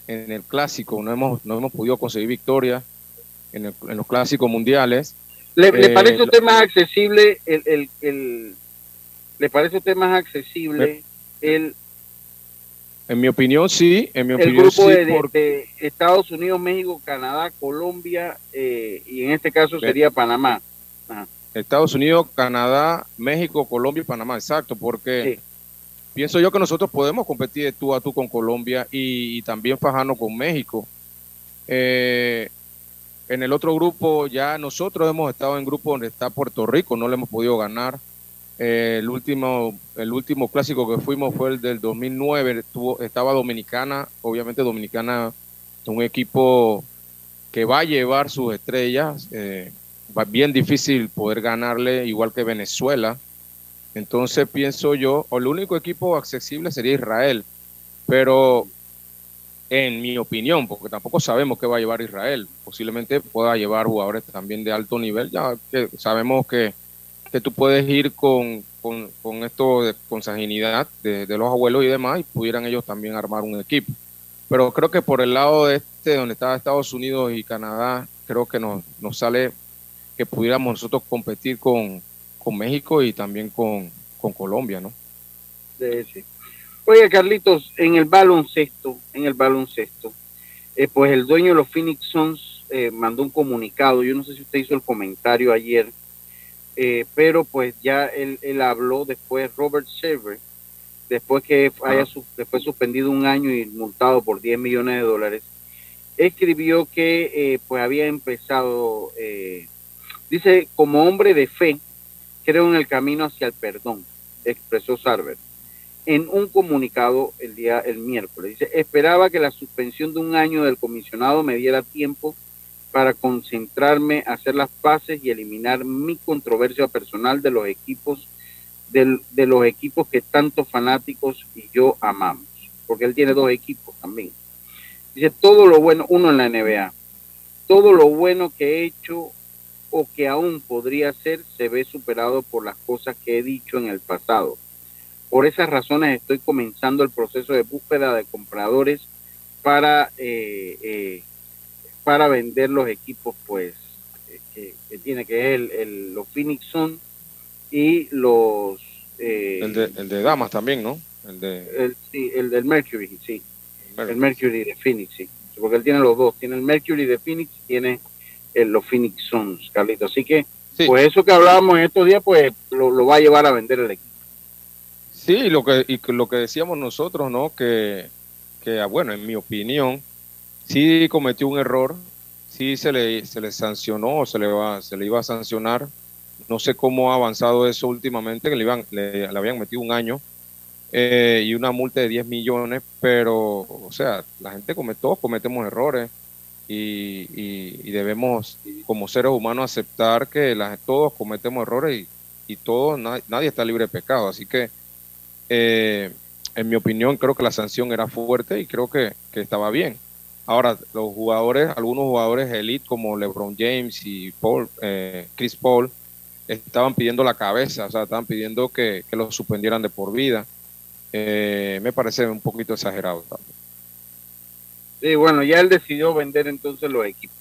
en el clásico. No hemos, no hemos podido conseguir victoria en, los clásicos mundiales. ¿Le, eh, parece usted más accesible el, el, le parece usted más accesible el en mi opinión sí, en mi el opinión grupo de, Estados Unidos, México, Canadá, Colombia eh, y en este caso sería Panamá. Estados Unidos, Canadá, México, Colombia y Panamá, exacto, porque pienso yo que nosotros podemos competir tú a tú con Colombia y, también fajarnos con México. Eh, en el otro grupo ya nosotros hemos estado en grupo donde está Puerto Rico, no le hemos podido ganar. Eh, el último el último clásico que fuimos fue el del 2009, estuvo, estaba Dominicana, obviamente Dominicana es un equipo que va a llevar sus estrellas. Eh, bien difícil poder ganarle, igual que Venezuela. Entonces pienso yo, o el único equipo accesible sería Israel, pero en mi opinión, porque tampoco sabemos qué va a llevar Israel, posiblemente pueda llevar jugadores también de alto nivel, ya que sabemos que, que tú puedes ir con, con, con esto de consanguinidad de, de los abuelos y demás, y pudieran ellos también armar un equipo. Pero creo que por el lado de este, donde está Estados Unidos y Canadá, creo que nos, nos sale que pudiéramos nosotros competir con, con México y también con, con Colombia, ¿no? Sí, sí. Oye, Carlitos, en el baloncesto, en el baloncesto, eh, pues el dueño de los Phoenix Suns eh, mandó un comunicado. Yo no sé si usted hizo el comentario ayer, eh, pero pues ya él, él habló después, Robert Server, después que haya su, después suspendido un año y multado por 10 millones de dólares, escribió que eh, pues había empezado, eh, dice, como hombre de fe, creo en el camino hacia el perdón, expresó Sarver en un comunicado el día el miércoles. Dice, esperaba que la suspensión de un año del comisionado me diera tiempo para concentrarme, hacer las paces y eliminar mi controversia personal de los equipos del- de, los equipos que tantos fanáticos y yo amamos, porque él tiene dos equipos también. Dice todo lo bueno, uno en la NBA, todo lo bueno que he hecho o que aún podría hacer se ve superado por las cosas que he dicho en el pasado. Por esas razones estoy comenzando el proceso de búsqueda de compradores para, eh, eh, para vender los equipos pues eh, que, que tiene, que es el, el- los Phoenix Suns y los... eh, El de, el de Damas también, ¿no? El de, el, sí, el del Mercury, sí. El Mercury de Phoenix, sí. Porque él tiene los dos. Tiene el Mercury de Phoenix y tiene los Phoenix Suns, Carlito. Así que, pues eso que hablábamos en estos días, pues lo, lo va a llevar a vender el equipo. Sí, lo que, y lo que decíamos nosotros, ¿no? Que, que, ah, bueno, en mi opinión, sí cometió un error, sí se le, se le sancionó o se le, va, se le iba a sancionar. No sé cómo ha avanzado eso últimamente, que le, iban, le, le habían metido un año eh, y una multa de 10 millones, pero, o sea, la gente come, todos cometemos errores y, y- y debemos, como seres humanos, aceptar que todos cometemos errores y, y todos, na- nadie está libre de pecado. Así que, eh, en mi opinión, creo que la sanción era fuerte y creo que, que estaba bien. Ahora, los jugadores, algunos jugadores elite como LeBron James y Paul, eh, Chris Paul, estaban pidiendo la cabeza, o sea, estaban pidiendo que, que los suspendieran de por vida. Eh, me parece un poquito exagerado. también. Sí, bueno, ya él decidió vender entonces los equipos.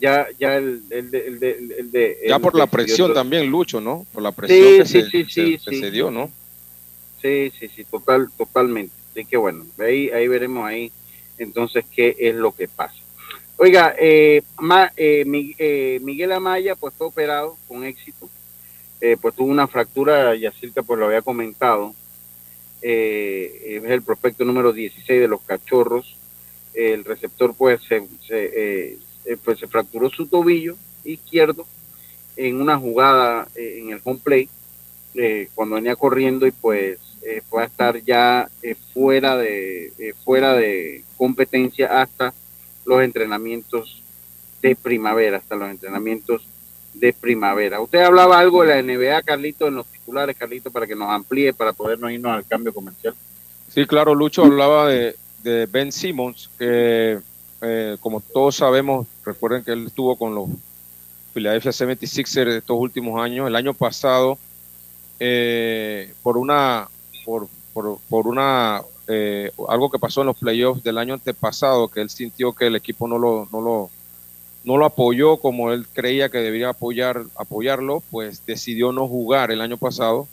Ya, ya el, el de, el de, el de- Ya por la presión todo. también, Lucho, ¿no? Por la presión Sí, que, sí, se, sí, se- sí, que sí. se dio, ¿no? Sí, sí, sí, total, totalmente. Así que bueno, ahí, ahí veremos ahí entonces qué es lo que pasa. Oiga, eh, Ma- eh, Mi- eh, Miguel Amaya pues fue operado con éxito, Eh, pues tuvo una fractura, Yacirca pues lo había comentado, Eh, es el prospecto número 16 de los cachorros, el receptor pues se, se, eh, eh, pues, se fracturó su tobillo izquierdo en una jugada eh, en el home play cuando venía corriendo y pues fue a estar ya fuera de fuera de competencia hasta los entrenamientos de primavera hasta los entrenamientos de primavera. Usted hablaba algo de la NBA, Carlito, en los titulares, Carlito, para que nos amplíe, para podernos irnos al cambio comercial. Sí, claro, Lucho hablaba de, de Ben Simmons, que eh, como todos sabemos, recuerden que él estuvo con los Philadelphia 76ers estos últimos años. El año pasado, eh, por una, por, por, por una, eh, algo que pasó en los playoffs del año antepasado, que él sintió que el equipo no lo, no lo, no lo apoyó como él creía que debía apoyar, apoyarlo, pues decidió no jugar el año pasado.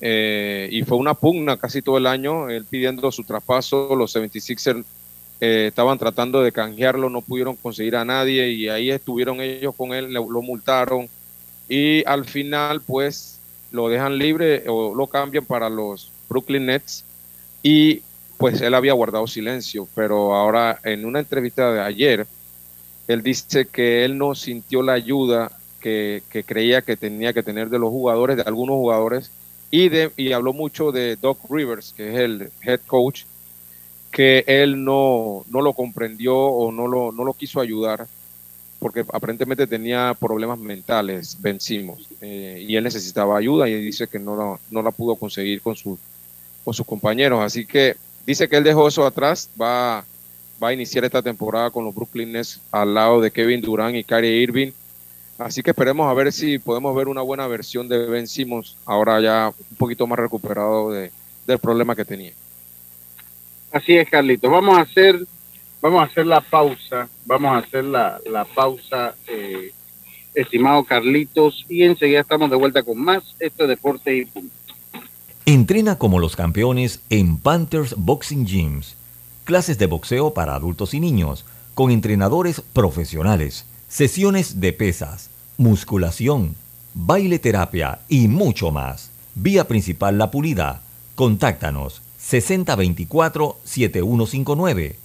Eh, y fue una pugna casi todo el año, él pidiendo su traspaso, los 76ers eh, estaban tratando de canjearlo, no pudieron conseguir a nadie y ahí estuvieron ellos con él, lo, multaron y al final pues lo dejan libre o lo cambian para los Brooklyn Nets y pues él había guardado silencio, pero ahora en una entrevista de ayer, él dice que él no sintió la ayuda que creía que tenía que tener de los jugadores, de algunos jugadores, y, de, y habló mucho de Doc Rivers, que es el head coach, que él no, no lo comprendió o no lo, no lo quiso ayudar, porque aparentemente tenía problemas mentales, vencimos, eh, y él necesitaba ayuda y dice que no la, no la pudo conseguir con, su, con sus compañeros. Así que dice que él dejó eso atrás, va, va a iniciar esta temporada con los Brooklyn Nets al lado de Kevin Durant y Kyrie Irving. Así que esperemos a ver si podemos ver una buena versión de Ben Simmons, ahora ya un poquito más recuperado de, del problema que tenía. Así es, Carlitos. Vamos a hacer, vamos a hacer la pausa, vamos a hacer la, la pausa, eh, estimado Carlitos, y enseguida estamos de vuelta con más. Esto es Deporte y Punto. Entrena como los campeones en Panthers Boxing Gyms. Clases de boxeo para adultos y niños, con entrenadores profesionales, sesiones de pesas, musculación, baile terapia y mucho más. Vía principal La Pulida. Contáctanos 6024-7159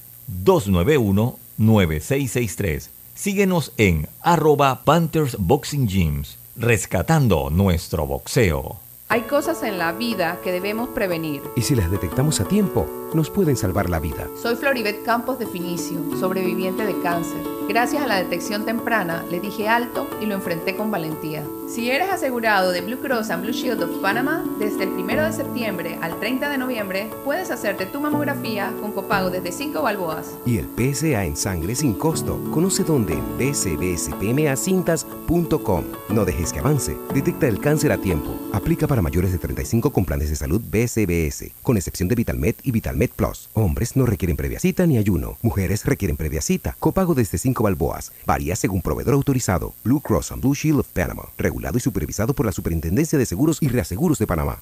291-9663. Síguenos en arroba Panthers Boxing Gyms, rescatando nuestro boxeo. Hay cosas en la vida que debemos prevenir. Y si las detectamos a tiempo, nos pueden salvar la vida. Soy Floribet Campos de Finicio, sobreviviente de cáncer. Gracias a la detección temprana, le dije alto y lo enfrenté con valentía. Si eres asegurado de Blue Cross and Blue Shield of Panama, desde el 1 de septiembre al 30 de noviembre, puedes hacerte tu mamografía con copago desde 5 balboas. Y el PSA en sangre sin costo. Conoce dónde en bcbspmacintas.com. No dejes que avance. Detecta el cáncer a tiempo. Aplica para mayores de 35 con planes de salud BCBS, con excepción de VitalMed y VitalMed Plus. Hombres no requieren previa cita ni ayuno. Mujeres requieren previa cita. Copago desde 5 balboas. Varía según proveedor autorizado. Blue Cross and Blue Shield of Panama. Regulado y supervisado por la Superintendencia de Seguros y Reaseguros de Panamá.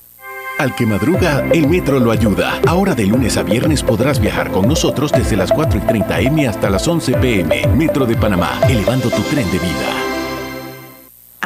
Al que madruga, el metro lo ayuda. Ahora de lunes a viernes podrás viajar con nosotros desde las 4 y 30 M hasta las 11 PM. Metro de Panamá, elevando tu tren de vida.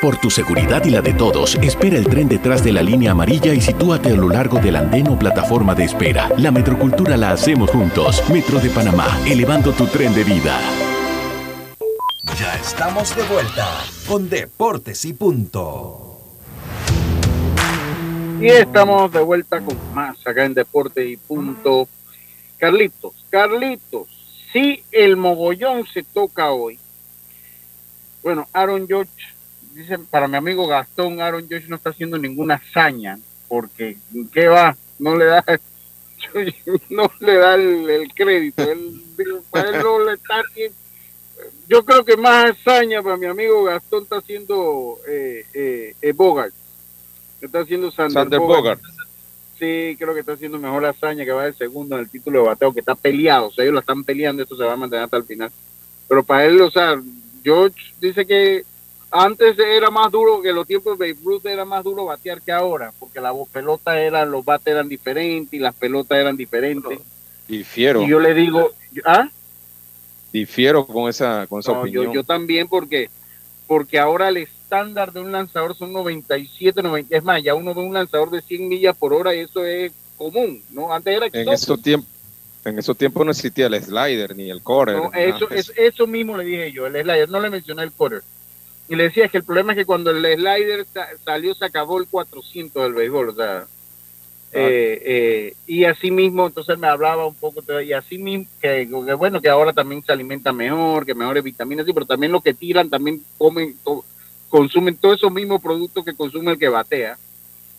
Por tu seguridad y la de todos, espera el tren detrás de la línea amarilla y sitúate a lo largo del andén o plataforma de espera. La metrocultura la hacemos juntos. Metro de Panamá, elevando tu tren de vida. Ya estamos de vuelta con Deportes y Punto. Y estamos de vuelta con más acá en Deporte y Punto. Carlitos, Carlitos, si el mogollón se toca hoy, bueno, Aaron George, dice para mi amigo Gastón, Aaron George no está haciendo ninguna hazaña, porque ¿qué va? No le da, no le da el, el crédito. Él, para él no le está Yo creo que más hazaña para mi amigo Gastón está haciendo eh, eh, eh, Bogart. Está haciendo Sander, Sander Bogart. Bogart. Sí, creo que está haciendo mejor hazaña que va el segundo en el título de bateo, que está peleado. O sea, ellos la están peleando, esto se va a mantener hasta el final. Pero para él, o sea, George dice que antes era más duro, que los tiempos de Babe Ruth era más duro batear que ahora, porque la pelota eran, los bates eran diferentes y las pelotas eran diferentes. Difiero, Y yo le digo, ¿ah? difiero con esa, con esa No, opinión. yo, yo también porque porque ahora el estándar de un lanzador son 97, 90, es más, ya uno ve un lanzador de 100 millas por hora y eso es común, ¿no? Antes era en exótico. esos tiempos en esos tiempos no existía el slider ni el. No, nada eso, es, eso mismo le dije yo, el slider, no le mencioné el quarter. Y le decía que el problema es que cuando el slider sa- salió se acabó el 400 del béisbol, o sea, eh, eh, y así mismo, entonces me hablaba un poco, y así mismo, que, que bueno, que ahora también se alimenta mejor, que mejores vitaminas, sí, pero también lo que tiran, también comen, to- consumen todos esos mismos productos que consume el que batea,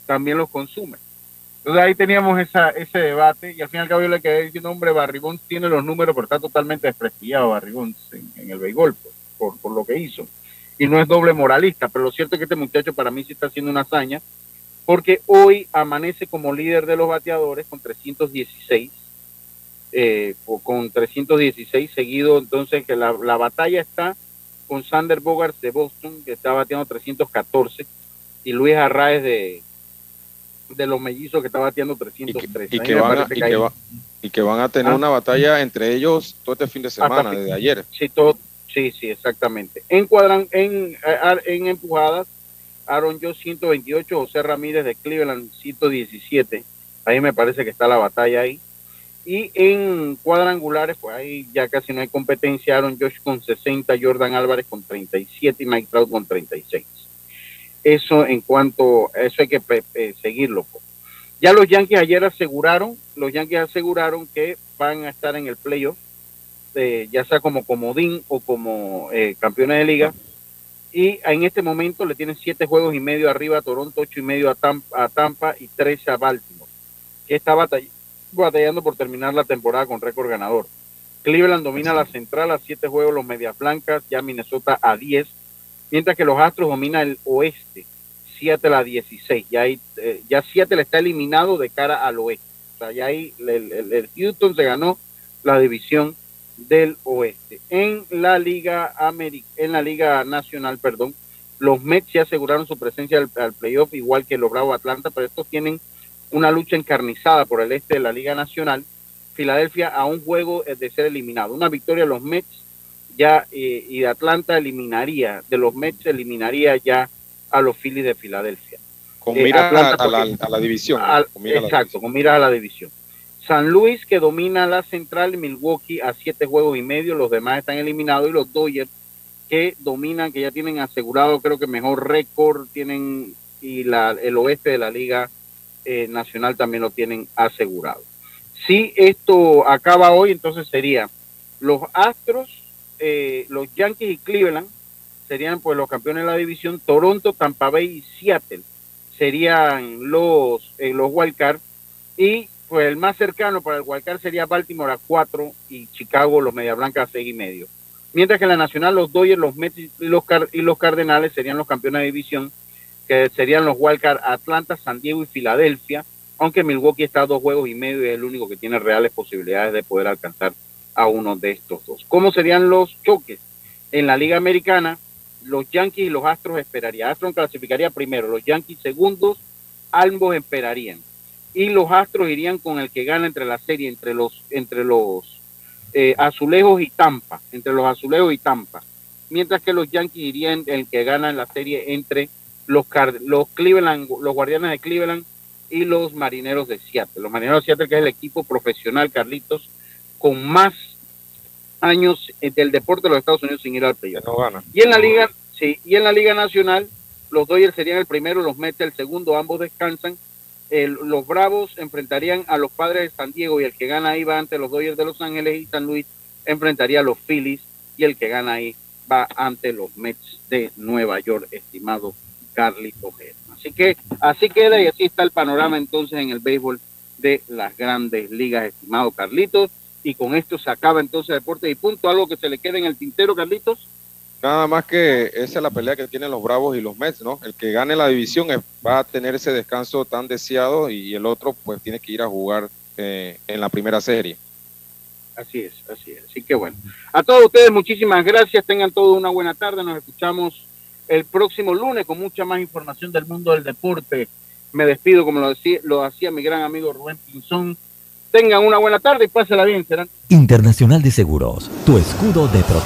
también los consumen. Entonces ahí teníamos esa, ese debate y al final cabo yo le quedé diciendo, hombre, Barrigón tiene los números, pero está totalmente desprestigiado Barrigón en, en el béisbol por, por, por lo que hizo. Y no es doble moralista, pero lo cierto es que este muchacho para mí sí está haciendo una hazaña, porque hoy amanece como líder de los bateadores con 316, eh, con 316 seguido, entonces que la, la batalla está con Sander Bogart de Boston, que está bateando 314, y Luis Arraez de, de los mellizos que está bateando 303. y A mí que, van a, y, que que va- y que van a tener Ah. una batalla entre ellos todo este fin de semana, Hasta- desde ayer. Sí, todo, sí, sí, exactamente. En cuadran, en, eh, en empujadas, Aaron Joe 128, José Ramírez de Cleveland 117. Ahí me parece que está la batalla ahí. Y en cuadrangulares, pues ahí ya casi no hay competencia. Aaron Josh con 60, Jordan Álvarez con 37 y Mike Trout con 36. Eso en cuanto, eso hay que seguirlo. pues. Ya los Yankees ayer aseguraron, los Yankees aseguraron que van a estar en el playoff, eh, ya sea como comodín o como eh, campeones de liga. Y en este momento le tienen siete juegos y medio arriba a Toronto, ocho y medio a Tampa, a Tampa y 13 a Baltimore, que está batall- batallando por terminar la temporada con récord ganador. Cleveland domina la central a siete juegos los Medias Blancas, ya Minnesota a 10, mientras que los Astros domina el oeste, Seattle a 16. Ya, ahí, eh, ya Seattle está eliminado de cara al oeste. O sea, ya ahí el, el- el Houston se ganó la división del oeste. En la Liga Ameri- en la Liga Nacional, perdón, los Mets ya aseguraron su presencia al, al playoff, igual que los Bravos Atlanta, pero estos tienen una lucha encarnizada por el este de la Liga Nacional. Filadelfia a un juego eh, de ser eliminado. Una victoria de los Mets ya eh, y de Atlanta eliminaría, de los Mets eliminaría ya a los Phillies de Filadelfia. Con Eh, mira a, la, porque- a la división. al- con mira a la exacto, con mira a la división. San Luis que domina la central, Milwaukee a siete juegos y medio, los demás están eliminados y los Dodgers que dominan, que ya tienen asegurado creo que mejor récord, tienen y la, el oeste de la liga eh, nacional también lo tienen asegurado. Si esto acaba hoy, entonces sería los Astros, eh, los Yankees y Cleveland serían pues los campeones de la división, Toronto, Tampa Bay y Seattle serían los, eh, los wildcard y pues el más cercano para el wildcard sería Baltimore a 4 y Chicago los Media Blancas a 6 y medio. Mientras que en la nacional los Dodgers, los Mets y los, y los Cardenales serían los campeones de división, que serían los wildcard Atlanta, San Diego y Filadelfia, aunque Milwaukee está a dos juegos y medio y es el único que tiene reales posibilidades de poder alcanzar a uno de estos dos. ¿Cómo serían los choques? En la Liga Americana, los Yankees y los Astros esperarían. Astros clasificaría primero, los Yankees segundos, ambos esperarían. Y los Astros irían con el que gana entre la serie, entre los, entre los eh, Azulejos y Tampa, entre los Azulejos y Tampa. Mientras que los Yankees irían el que gana en la serie entre los, los Cleveland, los Guardianes de Cleveland y los Marineros de Seattle. Los Marineros de Seattle, que es el equipo profesional, Carlitos, con más años eh, del deporte de los Estados Unidos sin ir al playoff. no gana. Y en la liga, sí, y en la liga nacional, los Dodgers serían el primero, los Mets el segundo, ambos descansan. El- los Bravos enfrentarían a los Padres de San Diego y el que gana ahí va ante los Dodgers de Los Ángeles y San Luis enfrentaría a los Phillies y el que gana ahí va ante los Mets de Nueva York, estimado Carlito Ojeda. Así que así queda y así está el panorama entonces en el béisbol de las grandes ligas, estimado Carlitos. Y con esto se acaba entonces Deportes y Punto. ¿Algo que se le quede en el tintero, Carlitos? Nada más que esa es la pelea que tienen los Bravos y los Mets, ¿no? El que gane la división es- va a tener ese descanso tan deseado y el otro pues tiene que ir a jugar eh, en la primera serie. Así es, así es. Así que bueno, a todos ustedes muchísimas gracias. Tengan todos una buena tarde. Nos escuchamos el próximo lunes con mucha más información del mundo del deporte. Me despido como lo, decía, lo hacía mi gran amigo Rubén Pinzón. Tengan una buena tarde y pásela bien. Serán Internacional de Seguros, tu escudo de protección.